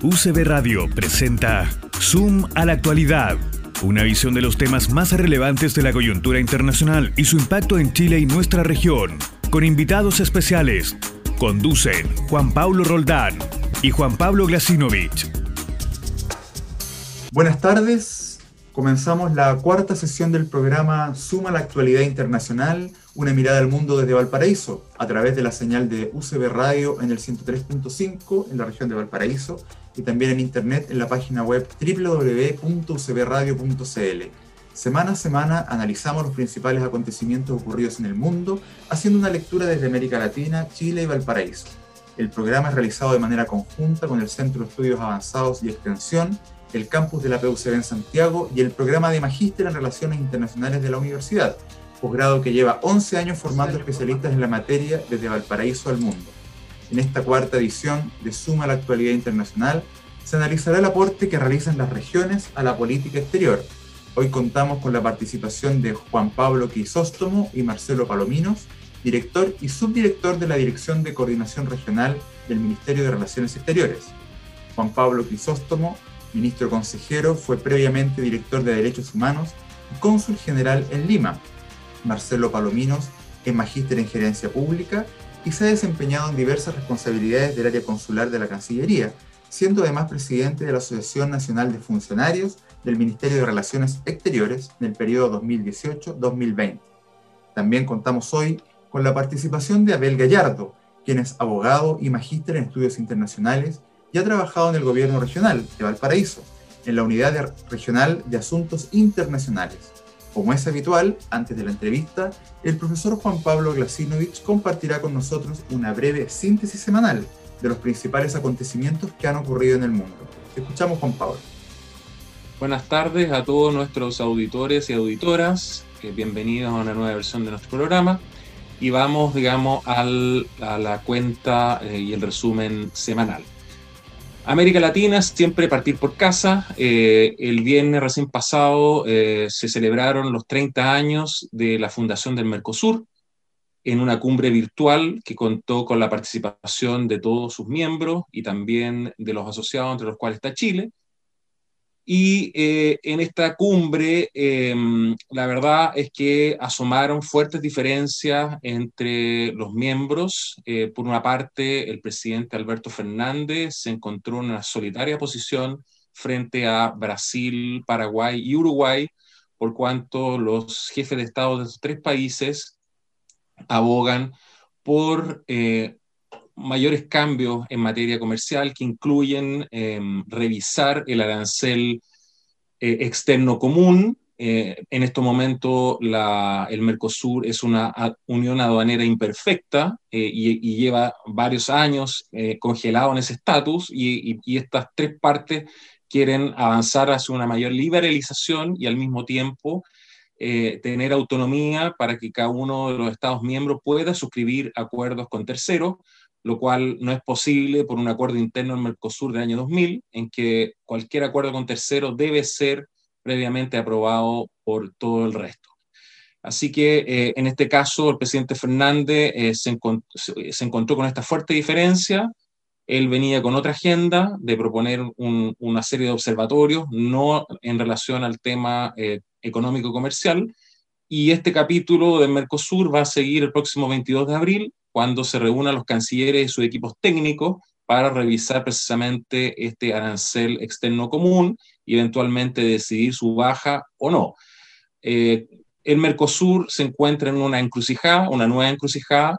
UCB Radio presenta Zoom a la actualidad, una visión de los temas más relevantes de la coyuntura internacional y su impacto en Chile y nuestra región, con invitados especiales. Conducen Juan Pablo Roldán y Juan Pablo Glasinovich. Buenas tardes, comenzamos la cuarta sesión del programa Suma la actualidad internacional, una mirada al mundo desde Valparaíso, a través de la señal de UCB Radio en el 103.5 en la región de Valparaíso y también en internet en la página web www.ucbradio.cl. Semana a semana analizamos los principales acontecimientos ocurridos en el mundo, haciendo una lectura desde América Latina, Chile y Valparaíso. El programa es realizado de manera conjunta con el Centro de Estudios Avanzados y Extensión, el campus de la PUCB en Santiago y el programa de Magíster en Relaciones Internacionales de la Universidad, posgrado que lleva 11 años formando especialistas en la materia desde Valparaíso al mundo. En esta cuarta edición de Suma a la Actualidad Internacional se analizará el aporte que realizan las regiones a la política exterior. Hoy contamos con la participación de Juan Pablo Quisóstomo y Marcelo Palominos, director y subdirector de la Dirección de Coordinación Regional del Ministerio de Relaciones Exteriores. Juan Pablo Quisóstomo, ministro consejero, fue previamente director de Derechos Humanos y cónsul general en Lima. Marcelo Palominos es magíster en gerencia pública y se ha desempeñado en diversas responsabilidades del área consular de la Cancillería, siendo además presidente de la Asociación Nacional de Funcionarios del Ministerio de Relaciones Exteriores en el periodo 2018-2020. También contamos hoy con la participación de Abel Gallardo, quien es abogado y magíster en estudios internacionales y ha trabajado en el gobierno regional de Valparaíso, en la Unidad Regional de Asuntos Internacionales. Como es habitual, antes de la entrevista, el profesor Juan Pablo Glasinovich compartirá con nosotros una breve síntesis semanal de los principales acontecimientos que han ocurrido en el mundo. Escuchamos Juan Pablo. Buenas tardes a todos nuestros auditores y auditoras. bienvenidos a una nueva versión de nuestro programa. Y vamos, digamos, a la cuenta eh, y el resumen semanal. América Latina, siempre partir por casa. Eh, el viernes recién pasado eh, se celebraron los 30 años de la fundación del Mercosur en una cumbre virtual que contó con la participación de todos sus miembros y también de los asociados, entre los cuales está Chile. Y eh, en esta cumbre, em, la verdad es que asomaron fuertes diferencias entre los miembros. Eh, por una parte, el presidente Alberto Fernández se encontró en una solitaria posición frente a Brasil, Paraguay y Uruguay, por cuanto los jefes de Estado de estos tres países abogan por eh, mayores cambios en materia comercial que incluyen em, revisar el arancel eh, externo común. Eh, en este momento el Mercosur es una unión aduanera imperfecta eh, y, lleva varios años congelado en ese estatus y, y, estas tres partes quieren avanzar hacia una mayor liberalización y al mismo tiempo tener autonomía para que cada uno de los Estados miembros pueda suscribir acuerdos con terceros lo cual no es posible por un acuerdo interno en Mercosur del año 2000, en que cualquier acuerdo con terceros debe ser previamente aprobado por todo el resto. Así que eh, en este caso el presidente Fernández eh, se, encontró con esta fuerte diferencia. Él venía con otra agenda de proponer una serie de observatorios, no en relación al tema eh, económico-comercial. Y este capítulo de Mercosur va a seguir el próximo 22 de abril cuando se reúnan los cancilleres y sus equipos técnicos para revisar precisamente este arancel externo común y eventualmente decidir su baja o no. Eh, el Mercosur se encuentra en una encrucijada, una nueva encrucijada,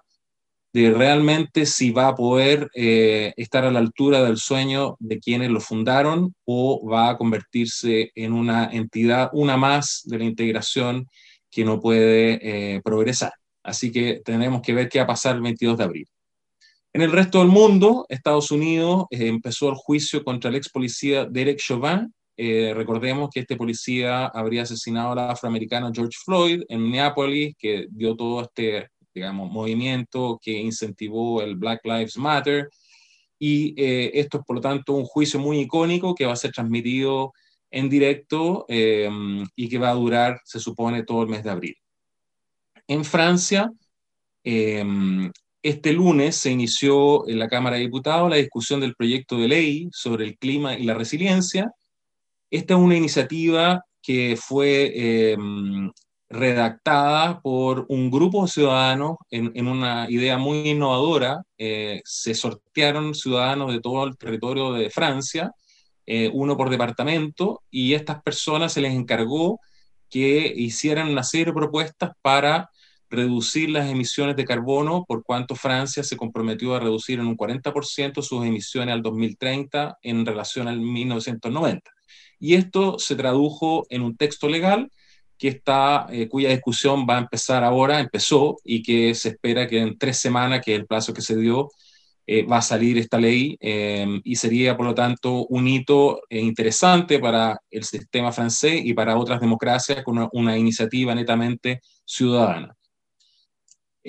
de realmente si va a poder eh, estar a la altura del sueño de quienes lo fundaron o va a convertirse en una entidad, una más de la integración que no puede eh, progresar. Así que tenemos que ver qué va a pasar el 22 de abril. En el resto del mundo, Estados Unidos eh, empezó el juicio contra el ex policía Derek Chauvin. Eh, recordemos que este policía habría asesinado al afroamericano George Floyd en Minneapolis, que dio todo este digamos, movimiento que incentivó el Black Lives Matter. Y eh, esto es, por lo tanto, un juicio muy icónico que va a ser transmitido en directo y que va a durar, se supone, todo el mes de abril. En Francia, em, este lunes se inició en la Cámara de Diputados la discusión del proyecto de ley sobre el clima y la resiliencia. Esta es una iniciativa que fue eh, redactada por un grupo de ciudadanos en, una idea muy innovadora. Eh, se sortearon ciudadanos de todo el territorio de Francia, eh, uno por departamento, y a estas personas se les encargó que hicieran una serie de propuestas para reducir las emisiones de carbono, por cuanto Francia se comprometió a reducir en un 40% sus emisiones al 2030 en relación al 1990. Y esto se tradujo en un texto legal que está, eh, cuya discusión va a empezar ahora, empezó, y que se espera que en tres semanas, que es el plazo que se dio, eh, va a salir esta ley em, y sería, por lo tanto, un hito eh, interesante para el sistema francés y para otras democracias con una, iniciativa netamente ciudadana.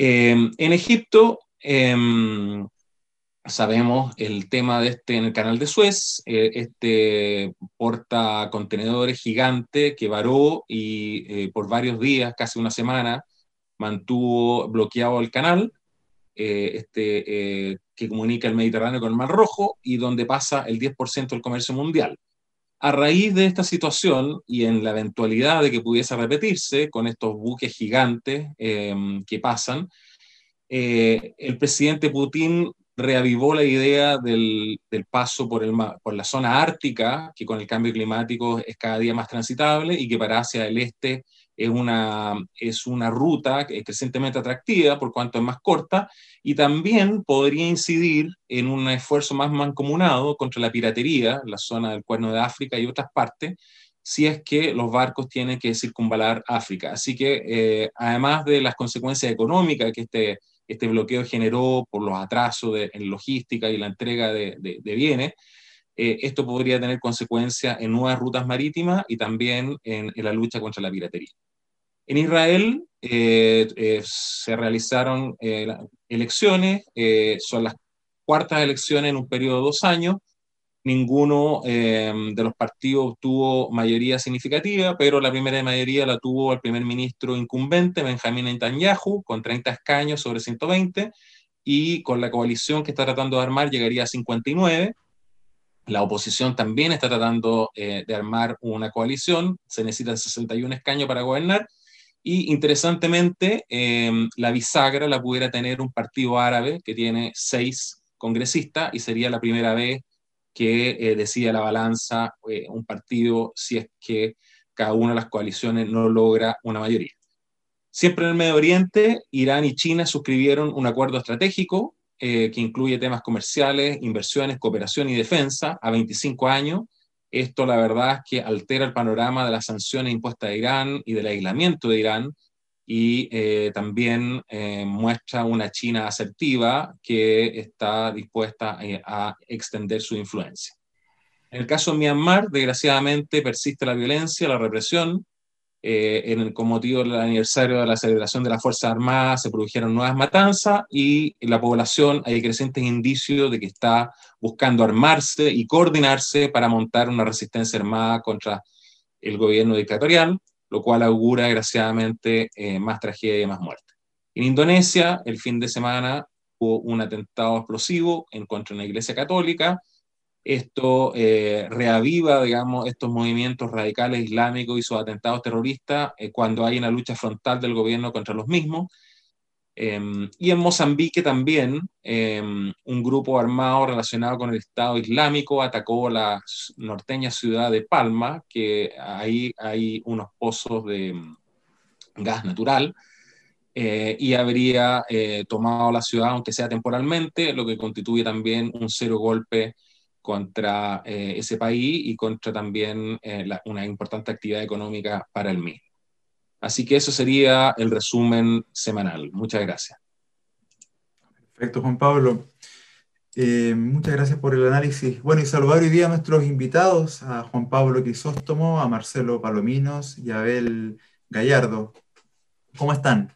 Em, en Egipto, em, sabemos el tema de este en el canal de Suez, eh, este porta contenedores gigante que varó y eh, por varios días, casi una semana, mantuvo bloqueado el canal, eh, este, que comunica el Mediterráneo con el Mar Rojo y donde pasa el 10% del comercio mundial. A raíz de esta situación y en la eventualidad de que pudiese repetirse con estos buques gigantes que pasan, el presidente Putin reavivó la idea del, paso por, por la zona ártica, que con el cambio climático es cada día más transitable y que para hacia el este es una, es una ruta crecientemente atractiva por cuanto es más corta y también podría incidir en un esfuerzo más mancomunado contra la piratería la zona del Cuerno de África y otras partes, si es que los barcos tienen que circunvalar África. Así que, eh, además de las consecuencias económicas que este este bloqueo generó por los atrasos en logística y la entrega de, bienes, eh, esto podría tener consecuencias en nuevas rutas marítimas y también en, la lucha contra la piratería. En Israel eh, eh, se realizaron elecciones, son las cuartas elecciones en un periodo de dos años, ninguno eh, de los partidos tuvo mayoría significativa, pero la primera mayoría la tuvo el primer ministro incumbente, Benjamín Netanyahu, con 30 escaños sobre 120, y con la coalición que está tratando de armar llegaría a 59. La oposición también está tratando eh, de armar una coalición, se necesitan 61 escaños para gobernar, y interesantemente, eh, la bisagra la pudiera tener un partido árabe que tiene seis congresistas y sería la primera vez que eh, decida la balanza eh, un partido si es que cada una de las coaliciones no logra una mayoría. Siempre en el Medio Oriente, Irán y China suscribieron un acuerdo estratégico eh, que incluye temas comerciales, inversiones, cooperación y defensa a 25 años. Esto, la verdad, es que altera el panorama de las sanciones impuestas a Irán y del aislamiento de Irán, y eh, también eh, muestra una China asertiva que está dispuesta eh, a extender su influencia. En el caso de Myanmar, desgraciadamente persiste la violencia, la represión. En el, con motivo del aniversario de la celebración de las Fuerzas Armadas se produjeron nuevas matanzas y la población hay crecientes indicios de que está buscando armarse y coordinarse para montar una resistencia armada contra el gobierno dictatorial lo cual augura desgraciadamente eh, más tragedia y más muerte. En Indonesia, el fin de semana hubo un atentado explosivo en contra de una iglesia católica. Esto eh, reaviva, digamos, estos movimientos radicales islámicos y sus atentados terroristas eh, cuando hay una lucha frontal del gobierno contra los mismos. Em, y en Mozambique también em, un grupo armado relacionado con el Estado Islámico atacó la norteña ciudad de Palma, que ahí hay unos pozos de mm, gas natural, eh, y habría eh, tomado la ciudad, aunque sea temporalmente, lo que constituye también un cero golpe contra eh, ese país y contra también una importante actividad económica para el mismo. Así que eso sería el resumen semanal. Muchas gracias. Perfecto, Juan Pablo. Eh, muchas gracias por el análisis. Bueno, y saludar hoy día a nuestros invitados, a Juan Pablo Crisóstomo, a Marcelo Palominos y a Abel Gallardo. ¿Cómo están?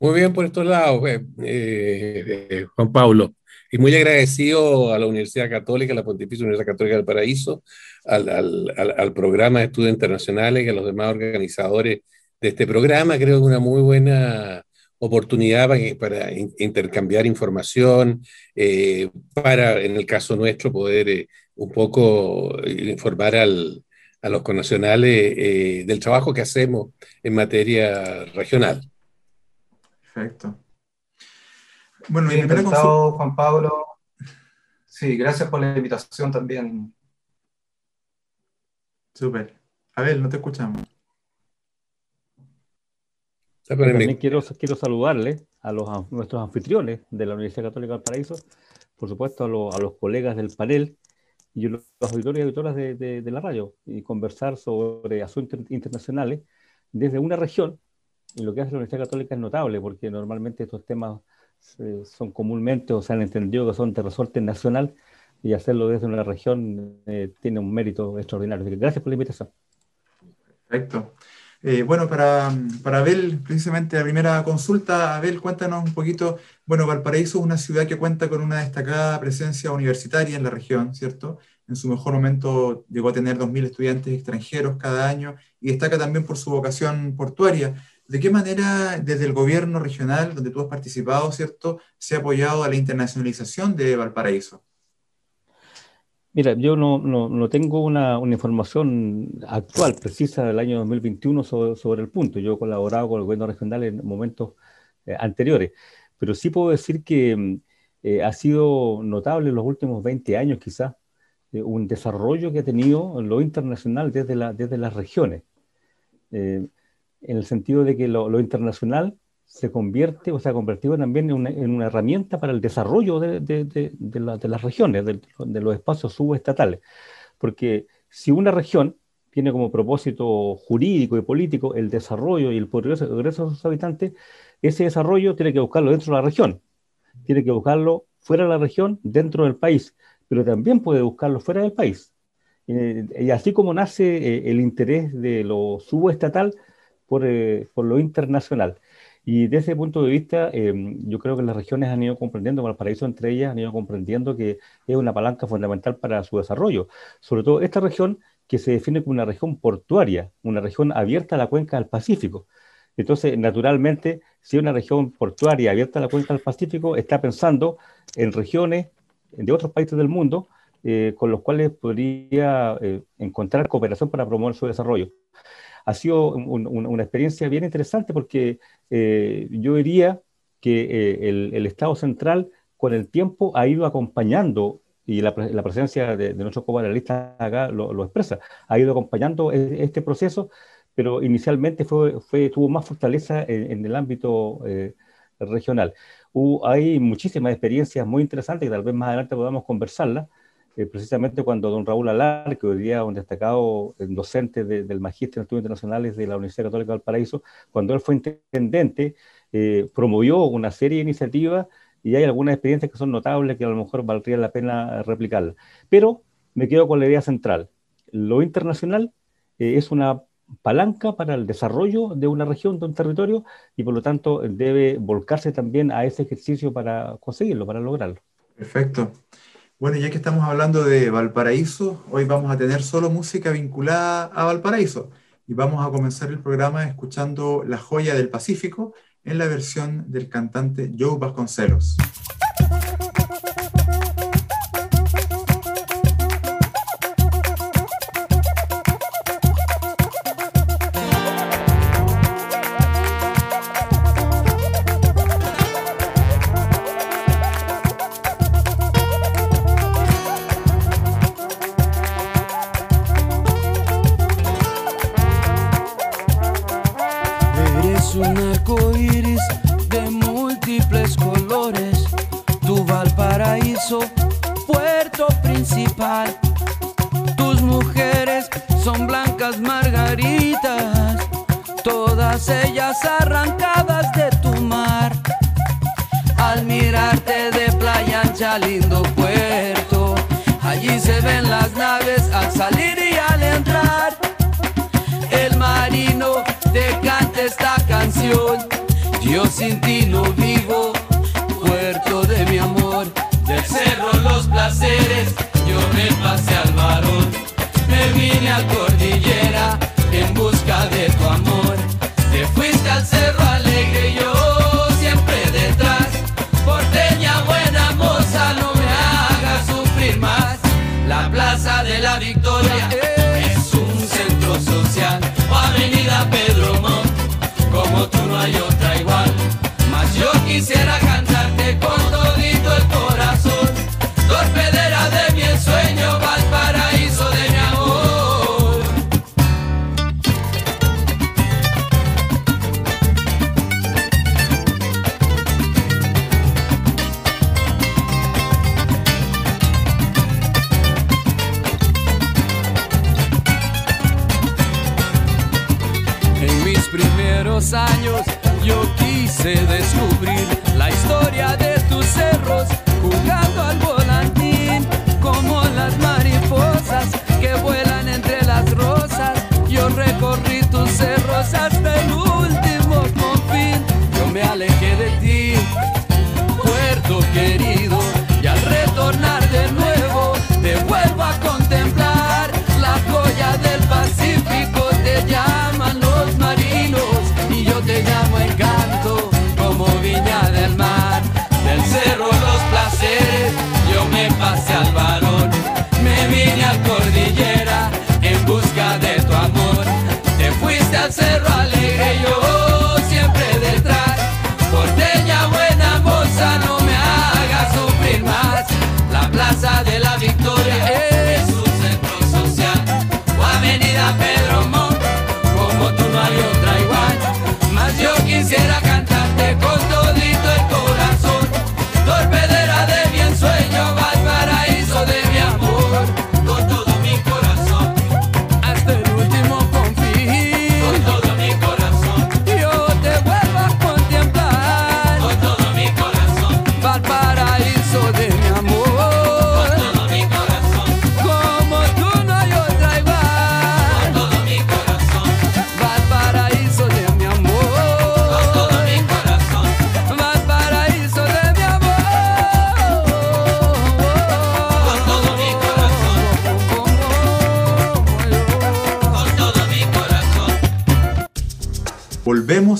Muy bien por estos lados, eh, eh, Juan Pablo. Y muy agradecido a la Universidad Católica, a la Pontificia Universidad Católica del Paraíso, al, al, al, programa de estudios internacionales y a los demás organizadores de este programa. Creo que una muy buena oportunidad para, intercambiar información, eh, para, en el caso nuestro, poder eh, un poco informar al, a los connacionales eh, del trabajo que hacemos en materia regional. Perfecto. Bueno, Bien, Juan Pablo. Sí, gracias por la invitación también. Súper. A ver, no te escuchamos. También quiero, quiero saludarle a, los, nuestros anfitriones de la Universidad Católica del Paraíso, por supuesto a, los colegas del panel y los auditores y auditoras de, de, la radio y conversar sobre asuntos internacionales desde una región. Y lo que hace la Universidad Católica es notable porque normalmente estos temas son comúnmente o se han entendido que son de resorte nacional y hacerlo desde una región eh, tiene un mérito extraordinario. gracias por la invitación. Perfecto. Eh, bueno, para, para Abel, precisamente la primera consulta, Abel, cuéntanos un poquito, bueno, Valparaíso es una ciudad que cuenta con una destacada presencia universitaria en la región, ¿cierto? En su mejor momento llegó a tener 2.000 estudiantes extranjeros cada año y destaca también por su vocación portuaria. ¿De qué manera desde el gobierno regional, donde tú has participado, ¿cierto?, se ha apoyado a la internacionalización de Valparaíso? Mira, yo no, no, tengo una, una, información actual, precisa del año 2021 sobre, sobre, el punto. Yo he colaborado con el gobierno regional en momentos eh, anteriores, pero sí puedo decir que mm, eh, ha sido notable en los últimos 20 años quizás eh, un desarrollo que ha tenido lo internacional desde, la, desde las regiones, en el sentido de que lo, lo internacional se convierte o se ha convertido también en una, herramienta para el desarrollo de, las regiones, de, los espacios subestatales. Porque si una región tiene como propósito jurídico y político el desarrollo y el progreso, de sus habitantes, ese desarrollo tiene que buscarlo dentro de la región, tiene que buscarlo fuera de la región, dentro del país, pero también puede buscarlo fuera del país. y así como nace eh, el interés de lo subestatal por, eh, por lo internacional. Y desde ese punto de vista, em, yo creo que las regiones han ido comprendiendo, paraíso entre ellas, han ido comprendiendo que es una palanca fundamental para su desarrollo. Sobre todo esta región que se define como una región portuaria, una región abierta a la cuenca del Pacífico. Entonces, naturalmente, si una región portuaria abierta a la cuenca del Pacífico está pensando en regiones de otros países del mundo eh, con los cuales podría eh, encontrar cooperación para promover su desarrollo ha sido una experiencia bien interesante porque eh, yo diría que eh, el, Estado central con el tiempo ha ido acompañando, y la, presencia de, de nuestros copanelistas acá lo, expresa, ha ido acompañando e, este proceso, pero inicialmente fue tuvo más fortaleza en, el ámbito eh, regional. hay muchísimas experiencias muy interesantes que tal vez más adelante podamos conversarlas, eh, precisamente cuando don Raúl Alar, que hoy día es un destacado eh, docente del Magíster en Estudios Internacionales de la Universidad Católica del Paraíso, cuando él fue intendente, eh, promovió una serie de iniciativas y hay algunas experiencias que son notables que a lo mejor valdría la pena replicarlas. Pero me quedo con la idea central. Lo internacional es una palanca para el desarrollo de una región, de un territorio, y por lo tanto debe volcarse también a ese ejercicio para conseguirlo, para lograrlo. Perfecto. Bueno, ya que estamos hablando de Valparaíso, hoy vamos a tener solo música vinculada a Valparaíso y vamos a comenzar el programa escuchando La joya del Pacífico en la versión del cantante Joe Vasconcelos.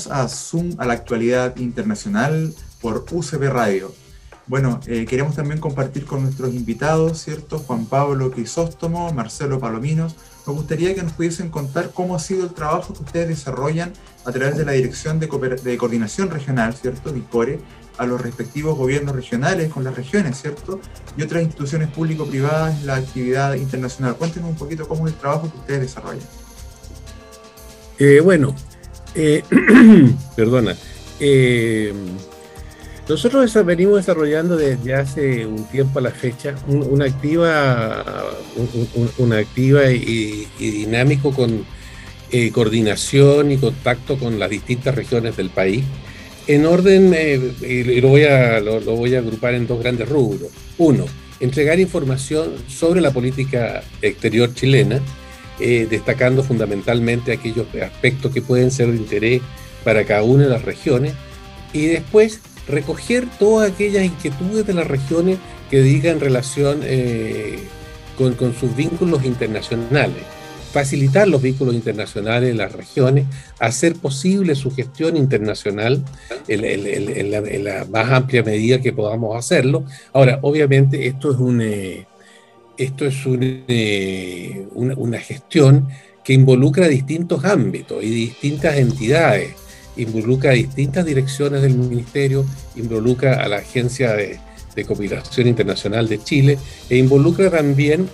A Zoom a la actualidad internacional por UCB Radio. Bueno, eh, queremos también compartir con nuestros invitados, ¿cierto? Juan Pablo Crisóstomo, Marcelo Palominos. Nos gustaría que nos pudiesen contar cómo ha sido el trabajo que ustedes desarrollan a través de la Dirección de, Coordinación Regional, ¿cierto? DICORE, a los respectivos gobiernos regionales con las regiones, ¿cierto? Y otras instituciones público-privadas la actividad internacional. Cuéntenos un poquito cómo es el trabajo que ustedes desarrollan. Eh, bueno, eh, perdona. eh, nosotros venimos desarrollando desde hace un tiempo a la fecha un- una activa, un- activa y, y dinámico con eh, coordinación y contacto con las distintas regiones del país. En orden, eh, lo voy, a, lo voy a agrupar en dos grandes rubros. Uno, entregar información sobre la política exterior chilena, eh, destacando fundamentalmente aquellos aspectos que pueden ser de interés para cada una de las regiones, y después recoger todas aquellas inquietudes de las regiones que digan relación eh, con, con sus vínculos internacionales, facilitar los vínculos internacionales en las regiones, hacer posible su gestión internacional en- en- en la, en la más amplia medida que podamos hacerlo. Ahora, obviamente esto es un... eh, esto es eh, una, una gestión que involucra distintos ámbitos y distintas entidades, involucra distintas direcciones del ministerio, involucra a la Agencia de, de Cooperación Internacional de Chile e involucra también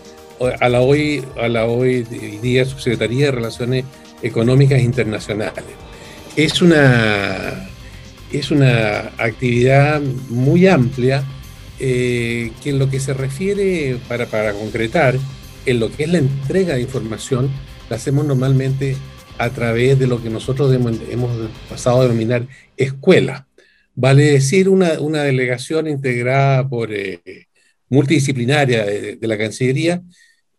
a la hoy, a la hoy día Subsecretaría de Relaciones Económicas Internacionales. Es una, es una actividad muy amplia eh, que en lo que se refiere, para, para concretar, en lo que es la entrega de información, la hacemos normalmente a través de lo que nosotros hemos, pasado a denominar escuela. Vale decir, una, una delegación integrada por eh, multidisciplinaria de, de la Cancillería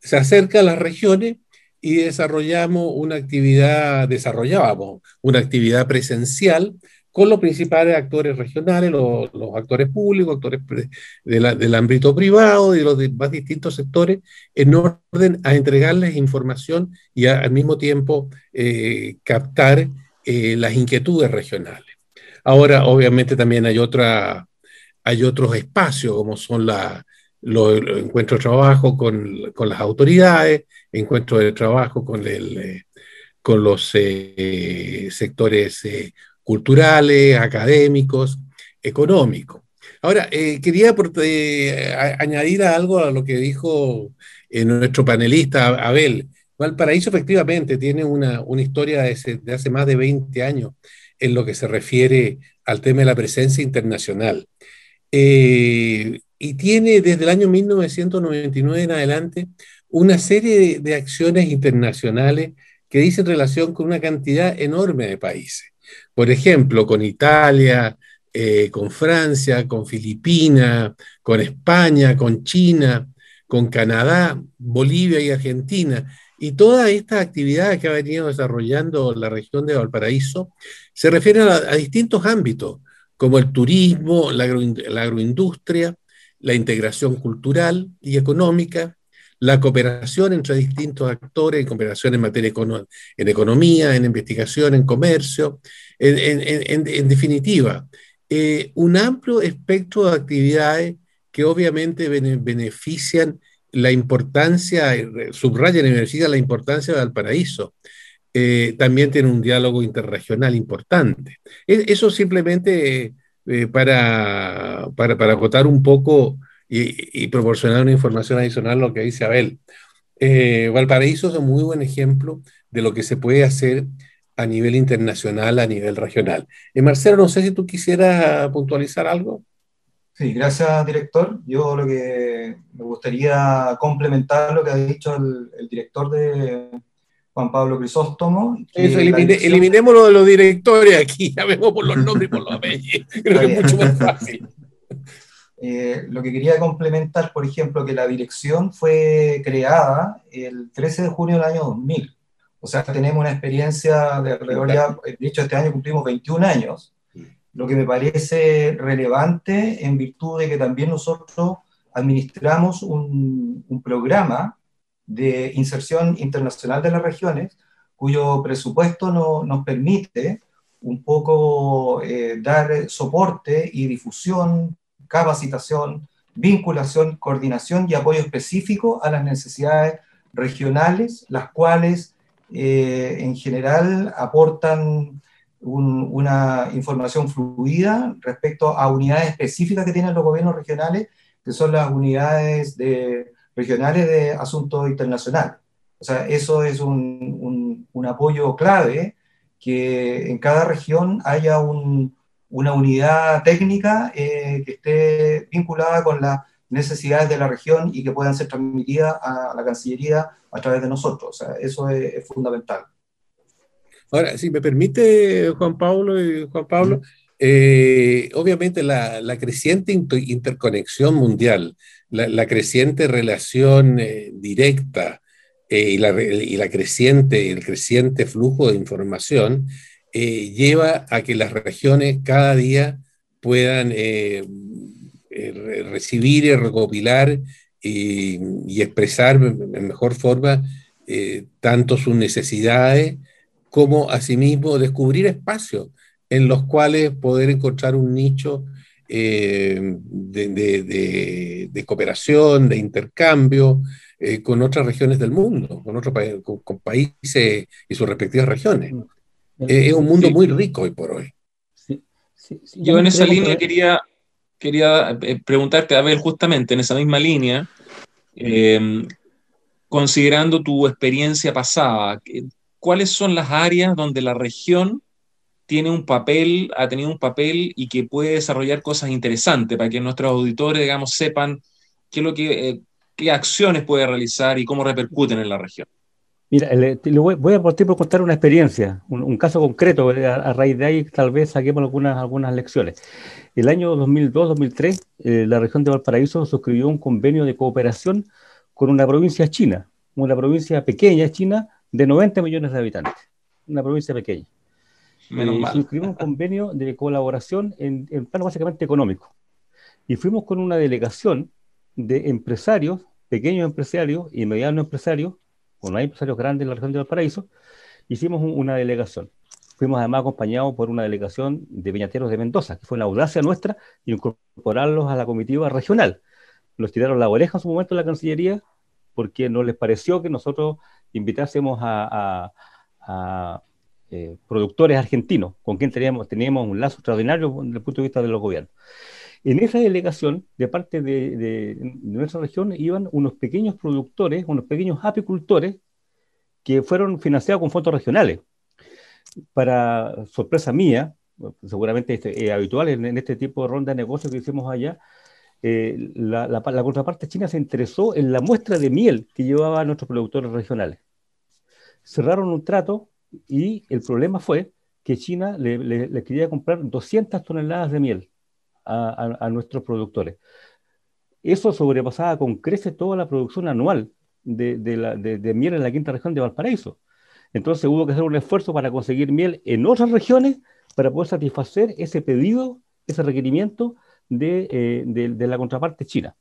se acerca a las regiones y desarrollamos una actividad, desarrollábamos una actividad presencial con los principales actores regionales, los, los actores públicos, actores del ámbito privado y los más distintos sectores, en orden a entregarles información y al mismo tiempo eh, captar eh, las inquietudes regionales. Ahora, obviamente, también hay, otra, hay otros espacios, como son la, lo, encuentro de trabajo con, con, las autoridades, encuentro de trabajo con, el, eh, con los sectores culturales, académicos, económicos. Ahora, quería añadir algo a lo que dijo nuestro panelista Abel. Valparaíso efectivamente tiene una, una historia de, de hace más de 20 años en lo que se refiere al tema de la presencia internacional. Eh, y tiene desde el año 1999 en adelante una serie de, acciones internacionales que dicen relación con una cantidad enorme de países. Por ejemplo, con Italia, eh, con Francia, con Filipinas, con España, con China, con Canadá, Bolivia y Argentina. Y toda esta actividad que ha venido desarrollando la región de Valparaíso se refiere a, distintos ámbitos, como el turismo, la, agroindustria, la integración cultural y económica, la cooperación entre distintos actores, cooperación en materia en economía, en investigación, en comercio, en, definitiva, eh, un amplio espectro de actividades que obviamente benefician la importancia, subrayan y benefician la importancia del paraíso. Eh, también tiene un diálogo interregional importante. E, eso simplemente eh, para, para, para, un poco y, proporcionar una información adicional a lo que dice Abel. Eh, Valparaíso es un muy buen ejemplo de lo que se puede hacer a nivel internacional, a nivel regional. Marcelo, no sé si tú quisieras puntualizar algo. Sí, gracias, director. Yo lo que me gustaría complementar lo que ha dicho el director de, Juan Pablo Crisóstomo. Eso, eliminemos lo de los directores aquí, ya vemos por los nombres y por los apellidos. Creo que es mucho más fácil. Eh, lo que quería complementar, por ejemplo, que la dirección fue creada el 13 de junio del año 2000. O sea, tenemos una experiencia de alrededor ya, de hecho, este año cumplimos 21 años, lo que me parece relevante en virtud de que también nosotros administramos un, un programa de inserción internacional de las regiones, cuyo presupuesto no, nos permite un poco eh, dar soporte y difusión, capacitación, vinculación, coordinación y apoyo específico a las necesidades regionales, las cuales eh, en general aportan una información fluida respecto a unidades específicas que tienen los gobiernos regionales, que son las unidades de regionales de asuntos internacionales. O sea, eso es un, un, apoyo clave, que en cada región haya una unidad técnica eh, que esté vinculada con las necesidades de la región y que puedan ser transmitidas a la Cancillería a través de nosotros. O sea, eso es, fundamental. Ahora, si me permite, Juan Pablo y Juan Pablo, eh, obviamente la, la, creciente interconexión mundial la, creciente relación eh, directa eh, y, la, y, la, creciente, el creciente flujo de información eh, lleva a que las regiones cada día puedan recibir y recopilar y, expresar en mejor forma tanto sus necesidades como asimismo descubrir espacios en los cuales poder encontrar un nicho eh, de, cooperación, de intercambio eh, con otras regiones del mundo, con otros con, países y sus respectivas regiones. Eh, es un mundo muy rico hoy por hoy. Yo en esa línea quería, quería preguntarte, Abel, justamente en esa misma línea, considerando tu experiencia pasada, ¿cuáles son las áreas donde la región tiene un papel, ha tenido un papel y que puede desarrollar cosas interesantes para que nuestros auditores, digamos, sepan qué, lo que, eh, qué acciones puede realizar y cómo repercuten en la región. Mira, voy, a partir por contar una experiencia, un, caso concreto, eh, a, raíz de ahí tal vez saquemos algunas, algunas lecciones. El año 2002-2003, eh, la región de Valparaíso suscribió un convenio de cooperación con una provincia china, una provincia pequeña china de 90 millones de habitantes, una provincia pequeña. Menos eh, suscribimos un convenio de colaboración en, en plano básicamente económico. Y fuimos con una delegación de empresarios, pequeños empresarios y medianos empresarios, o no hay empresarios grandes en la región de Valparaíso, hicimos una delegación. Fuimos además acompañados por una delegación de viñateros de Mendoza, que fue la audacia nuestra, incorporarlos a la comitiva regional. nos tiraron la oreja en su momento en la Cancillería porque no les pareció que nosotros invitásemos a, eh, productores argentinos, con quien teníamos un lazo extraordinario desde el punto de vista de los gobiernos. En esa delegación, de parte de, nuestra región, iban unos pequeños productores, unos pequeños apicultores, que fueron financiados con fondos regionales. Para sorpresa mía, seguramente es este, habitual en, este tipo de ronda de negocios que hicimos allá, eh, la, contraparte china se interesó en la muestra de miel que llevaban nuestros productores regionales. Cerraron un trato y el problema fue que China le, quería comprar 200 toneladas de miel a, nuestros productores. Eso sobrepasaba con creces toda la producción anual de, de, miel en la quinta región de Valparaíso. Entonces hubo que hacer un esfuerzo para conseguir miel en otras regiones para poder satisfacer ese pedido, ese requerimiento de, eh, la contraparte china.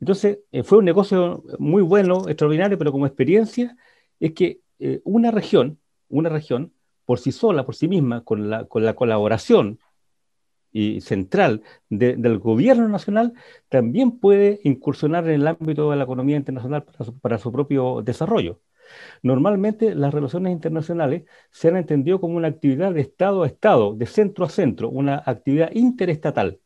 Entonces eh, fue un negocio muy bueno, extraordinario, pero como experiencia es que eh, una región, una región por sí sola, por sí misma, con la, con la colaboración y central del gobierno nacional, también puede incursionar en el ámbito de la economía internacional para su, propio desarrollo. Normalmente las relaciones internacionales se han entendido como una actividad de Estado a Estado, de centro a centro, una actividad interestatal,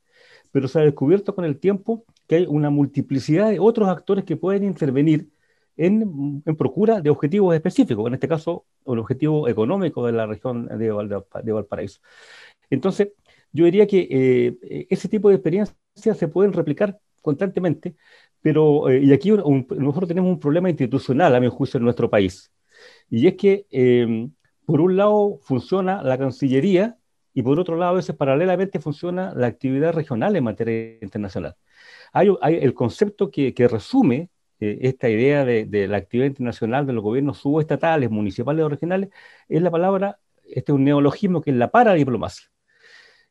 pero se ha descubierto con el tiempo que hay una multiplicidad de otros actores que pueden intervenir en, procura de objetivos específicos, en este caso el objetivo económico de la región de Valparaíso. Entonces, yo diría que eh, ese tipo de experiencias se pueden replicar constantemente, pero, eh, y aquí nosotros tenemos un problema institucional, a mi juicio, en nuestro país. Y es que, em, por un lado, funciona la Cancillería y por otro lado, a veces paralelamente funciona la actividad regional en materia internacional. Hay, el concepto que, resume eh, esta idea de, de, la actividad internacional de los gobiernos subestatales, municipales o regionales, es la palabra, este es un neologismo que es la paradiplomacia.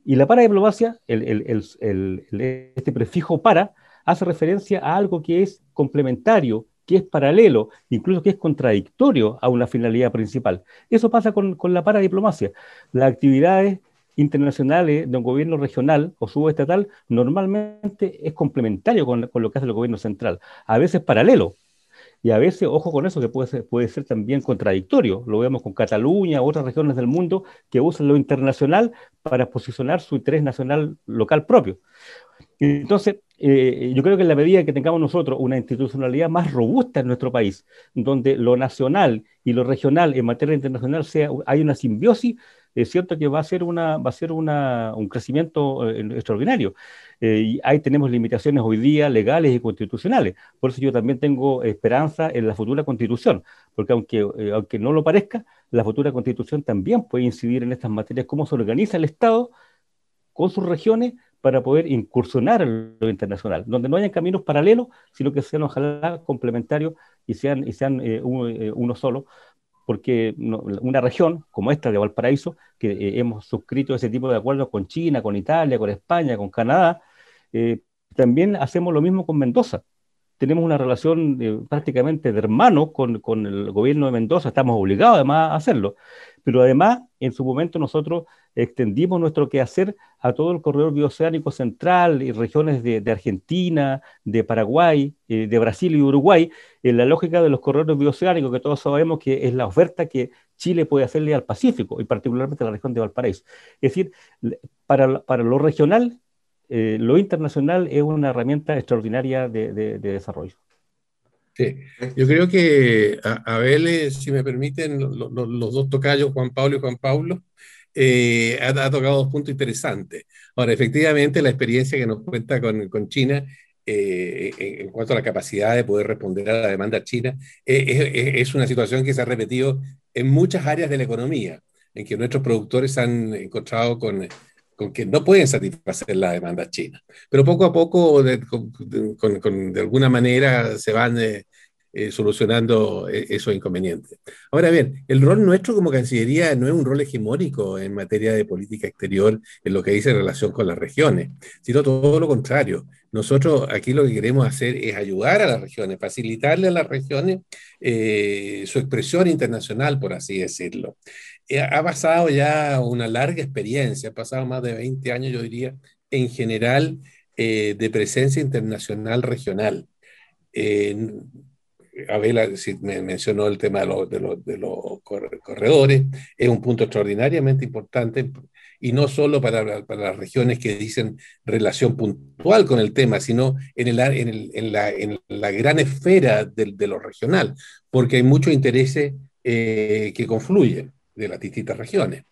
Y la paradiplomacia, este prefijo para, hace referencia a algo que es complementario, que es paralelo, incluso que es contradictorio a una finalidad principal. Eso pasa con, con la paradiplomacia. Las actividades internacionales de un gobierno regional o subestatal normalmente es complementario con, con, lo que hace el gobierno central, a veces paralelo. Y a veces, ojo con eso, que puede ser, puede ser también contradictorio. Lo vemos con Cataluña, otras regiones del mundo que usan lo internacional para posicionar su interés nacional local propio. Entonces, eh, yo creo que en la medida que tengamos nosotros una institucionalidad más robusta en nuestro país, donde lo nacional y lo regional en materia internacional sea, hay una simbiosis, es cierto que va a ser, un crecimiento eh, extraordinario. Eh, y ahí tenemos limitaciones hoy día legales y constitucionales. Por eso yo también tengo esperanza en la futura constitución, porque aunque, eh, aunque no lo parezca, la futura constitución también puede incidir en estas materias, cómo se organiza el Estado con sus regiones para poder incursionar en lo internacional, donde no hayan caminos paralelos, sino que sean ojalá complementarios y sean uno solo, porque una región como esta de Valparaíso, que eh, hemos suscrito ese tipo de acuerdos con China, con Italia, con España, con Canadá, eh, también hacemos lo mismo con Mendoza. Tenemos una relación eh, prácticamente de hermano con, con, el gobierno de Mendoza, estamos obligados además a hacerlo, pero además en su momento nosotros extendimos nuestro quehacer a todo el corredor bioceánico central y regiones de, Argentina, de Paraguay, eh, de Brasil y Uruguay, en la lógica de los corredores bioceánicos, que todos sabemos que es la oferta que Chile puede hacerle al Pacífico y particularmente a la región de Valparaíso. Es decir, para, para lo regional, eh, lo internacional es una herramienta extraordinaria de, desarrollo. Sí, yo creo que, Abel, eh, si me permiten, los dos tocayos, Juan Pablo y Juan Pablo, eh, ha, tocado dos puntos interesantes. Ahora, efectivamente, la experiencia que nos cuenta con, con China eh, en cuanto a la capacidad de poder responder a la demanda china, eh, es, una situación que se ha repetido en muchas áreas de la economía, en que nuestros productores han encontrado con, con que no pueden satisfacer la demanda china. Pero poco a poco, de, con, de alguna manera, se van eh, solucionando eh, esos inconvenientes. Ahora bien, el rol nuestro como Cancillería no es un rol hegemónico en materia de política exterior en lo que dice relación con las regiones, sino todo lo contrario. Nosotros aquí lo que queremos hacer es ayudar a las regiones, facilitarle a las regiones eh, su expresión internacional, por así decirlo. ha pasado ya una larga experiencia, ha pasado más de 20 años, yo diría, en general, eh, de presencia internacional regional. Me mencionó el tema de, de los corredores, es un punto extraordinariamente importante y no solo para, para, las regiones que dicen relación puntual con el tema, sino en, el, en, el, en, la, en la, gran esfera de, de, lo regional, porque hay muchos intereses eh, que confluyen de las distintas regiones.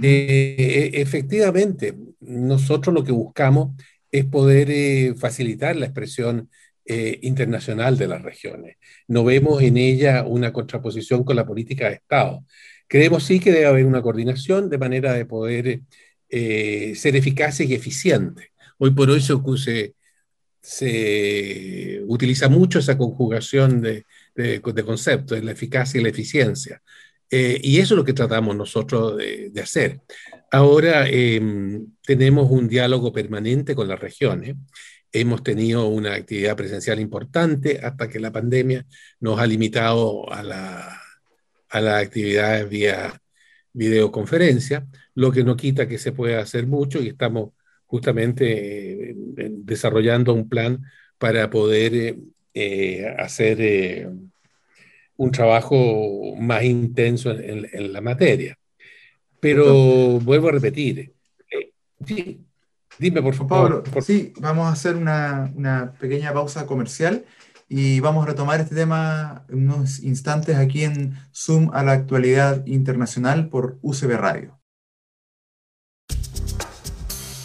Eh, efectivamente, nosotros lo que buscamos es poder eh, facilitar la expresión internacional de las regiones. No vemos en ella una contraposición con la política de Estado. Creemos sí que debe haber una coordinación de manera de poder eh, ser eficaces y eficientes. Hoy por hoy se, se, utiliza mucho esa conjugación de, de, conceptos, la eficacia y la eficiencia. Eh, y eso es lo que tratamos nosotros de, hacer. Ahora em, tenemos un diálogo permanente con las regiones. Hemos tenido una actividad presencial importante hasta que la pandemia nos ha limitado a la, a las actividades vía videoconferencia, lo que no quita que se pueda hacer mucho y estamos justamente eh, desarrollando un plan para poder eh, eh, hacer un trabajo más intenso en, la materia. Pero vuelvo a repetir, sí, dime por favor. Pablo, sí, vamos a hacer una, una pequeña pausa comercial y vamos a retomar este tema en unos instantes aquí en Zoom a la actualidad internacional por UCB Radio.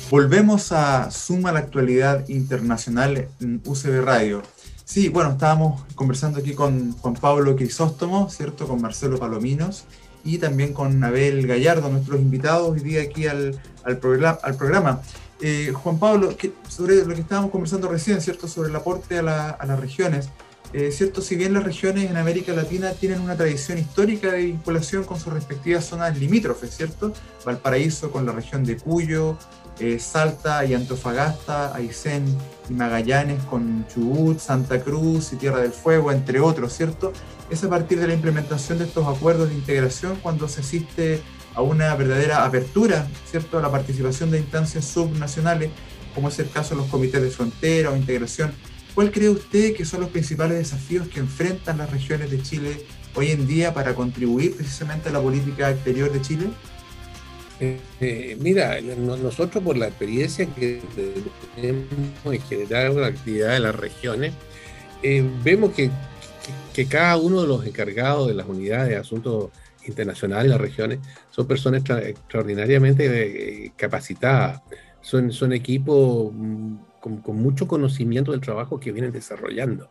Volvemos a Zoom a la actualidad internacional en UCB Radio. Sí, bueno, estábamos conversando aquí con Juan Pablo Crisóstomo, ¿cierto? Con Marcelo Palominos y también con Abel Gallardo, nuestros invitados hoy día aquí al, al, al programa. Eh, Juan Pablo, sobre lo que estábamos conversando recién, ¿cierto? Sobre el aporte a, las regiones. Eh, ¿Cierto? Si bien las regiones en América Latina tienen una tradición histórica de vinculación con sus respectivas zonas limítrofes, ¿cierto? Valparaíso con la región de Cuyo, eh, Salta y Antofagasta, Aysén y Magallanes con Chubut, Santa Cruz y Tierra del Fuego, entre otros, ¿cierto? Es a partir de la implementación de estos acuerdos de integración cuando se asiste a una verdadera apertura, ¿cierto?, a la participación de instancias subnacionales, como es el caso de los comités de frontera o integración. ¿Cuál cree usted que son los principales desafíos que enfrentan las regiones de Chile hoy en día para contribuir precisamente a la política exterior de Chile? Eh, eh, mira, nosotros por la experiencia que tenemos en generar la actividad de las regiones, eh, vemos que, que, cada uno de los encargados de las unidades de asuntos internacional y las regiones, son personas extraordinariamente eh, capacitadas, son, son equipos mm, con, mucho conocimiento del trabajo que vienen desarrollando.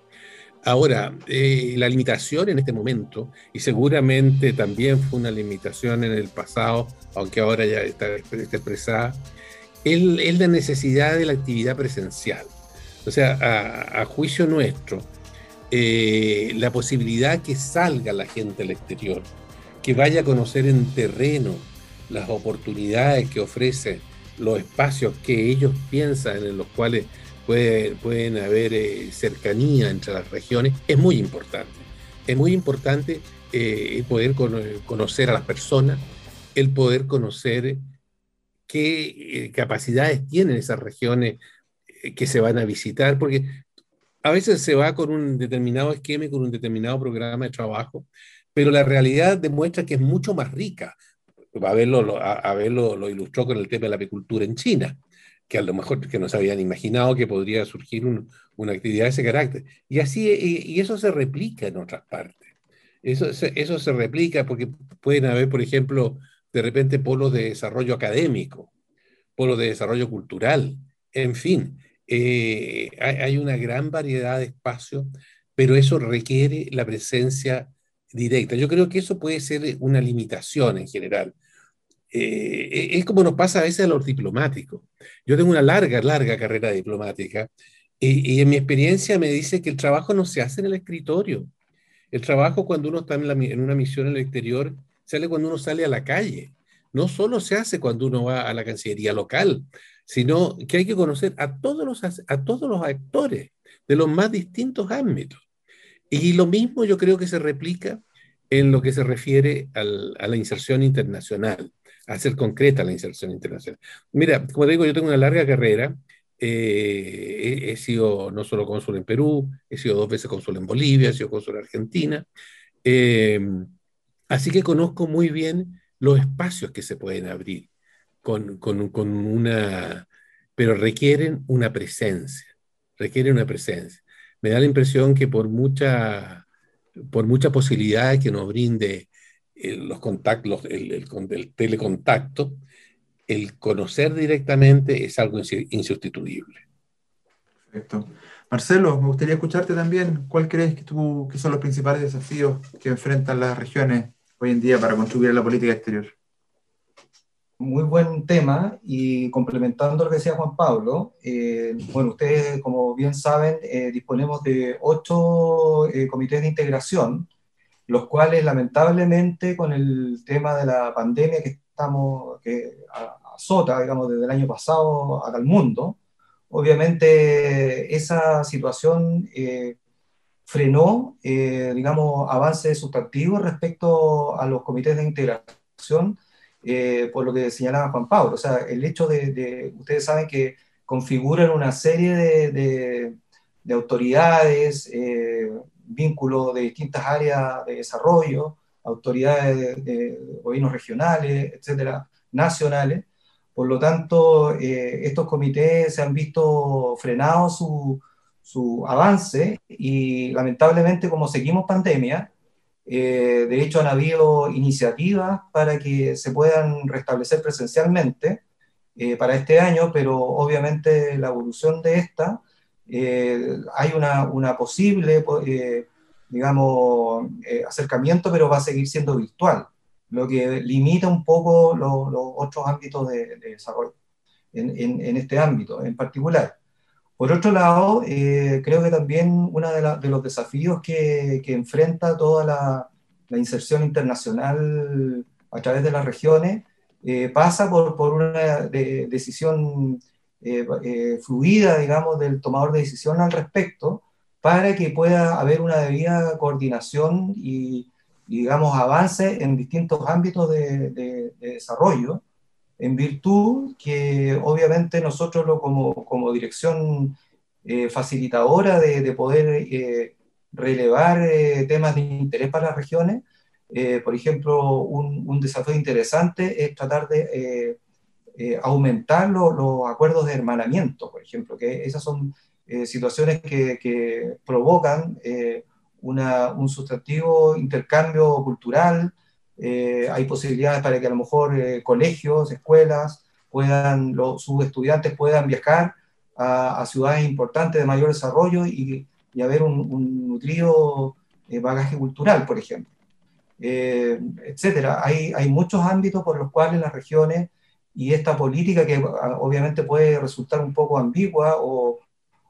Ahora, eh, la limitación en este momento, y seguramente también fue una limitación en el pasado, aunque ahora ya está, expresada, es, la necesidad de la actividad presencial. O sea, a, juicio nuestro, eh, la posibilidad que salga la gente al exterior, que vaya a conocer en terreno las oportunidades que ofrecen los espacios que ellos piensan en los cuales pueden haber eh, cercanía entre las regiones, es muy importante. Es muy importante eh, poder conocer a las personas, el poder conocer qué eh, capacidades tienen esas regiones que se van a visitar, porque a veces se va con un determinado esquema y con un determinado programa de trabajo, pero la realidad demuestra que es mucho más rica. A verlo, lo, ilustró con el tema de la apicultura en China, que a lo mejor que no se habían imaginado que podría surgir una actividad de ese carácter. Y así, y, eso se replica en otras partes. Eso, eso se replica porque pueden haber, por ejemplo, de repente polos de desarrollo académico, polos de desarrollo cultural, en fin, eh, hay, hay, una gran variedad de espacios, pero eso requiere la presencia directa. Yo creo que eso puede ser una limitación en general. Eh, es como nos pasa a veces a los diplomáticos. Yo tengo una larga, larga carrera diplomática y, en mi experiencia me dice que el trabajo no se hace en el escritorio. El trabajo cuando uno está en, en una misión en el exterior sale cuando uno sale a la calle. No solo se hace cuando uno va a la Cancillería local, sino que hay que conocer a todos los, a todos los actores de los más distintos ámbitos. Y lo mismo yo creo que se replica en lo que se refiere a la inserción internacional, a hacer concreta la inserción internacional. Mira, como te digo, yo tengo una larga carrera he, sido no solo cónsul en Perú, he sido dos veces cónsul en Bolivia, he sido cónsul en Argentina. así que conozco muy bien los espacios que se pueden abrir con, con, con una, pero requieren una presencia, requieren una presencia. Me da la impresión que por mucha, por mucha posibilidad que nos brinde eh, los contactos, el, el, telecontacto, el conocer directamente es algo insustituible. Perfecto. Marcelo, me gustaría escucharte también. ¿Cuál crees que, que son los principales desafíos que enfrentan las regiones hoy en día para contribuir a la política exterior? Muy buen tema y complementando lo que decía Juan Pablo, eh, bueno, ustedes como bien saben, eh, disponemos de ocho eh, comités de integración, los cuales lamentablemente con el tema de la pandemia que estamos, que azota, digamos, desde el año pasado acá al mundo, obviamente esa situación frenó, digamos, avances sustantivos respecto a los comités de integración eh, por lo que señalaba Juan Pablo. O sea, el hecho de, ustedes saben que configuran una serie de, de, autoridades, eh, vínculos de distintas áreas de desarrollo, autoridades de, gobiernos regionales, etcétera, nacionales. Por lo tanto, eh, estos comités se han visto frenados su, su avance y lamentablemente como seguimos pandemia, eh, de hecho, han habido iniciativas para que se puedan restablecer presencialmente eh, para este año, pero obviamente la evolución de esta, eh, hay una, una posible, digamos, acercamiento, pero va a seguir siendo virtual, lo que limita un poco los, otros ámbitos de, desarrollo en, en, en, este ámbito en particular. Por otro lado, eh, creo que también uno de, los desafíos que, enfrenta toda la, inserción internacional a través de las regiones eh, pasa por, una decisión eh, fluida, digamos, del tomador de decisión al respecto, para que pueda haber una debida coordinación y, digamos, avance en distintos ámbitos de desarrollo en virtud que obviamente nosotros lo, como, como dirección eh, facilitadora de, de poder eh, relevar eh, temas de interés para las regiones, por ejemplo, un, un, desafío interesante es tratar de aumentar los acuerdos de hermanamiento, por ejemplo, que esas son situaciones que, que provocan una, un sustantivo intercambio cultural, eh, hay posibilidades para que a lo mejor eh, colegios, escuelas, puedan, sus estudiantes puedan viajar a, ciudades importantes de mayor desarrollo y, y haber un, nutrido eh, bagaje cultural, por ejemplo. etcétera. Hay, hay muchos ámbitos por los cuales las regiones y esta política que ah, obviamente puede resultar un poco ambigua o,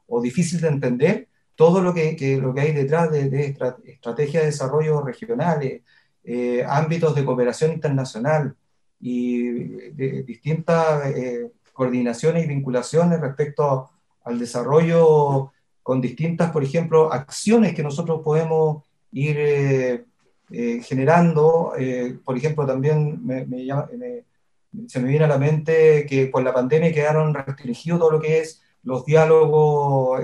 o difícil de entender, todo lo que, que, lo que hay detrás de, de estrategias de desarrollo regionales, eh, ámbitos de cooperación internacional y de distintas eh, coordinaciones y vinculaciones respecto al desarrollo con distintas, por ejemplo, acciones que nosotros podemos ir eh, generando. por ejemplo, también se me viene a la mente que por la pandemia quedaron restringidos todo lo que es los diálogos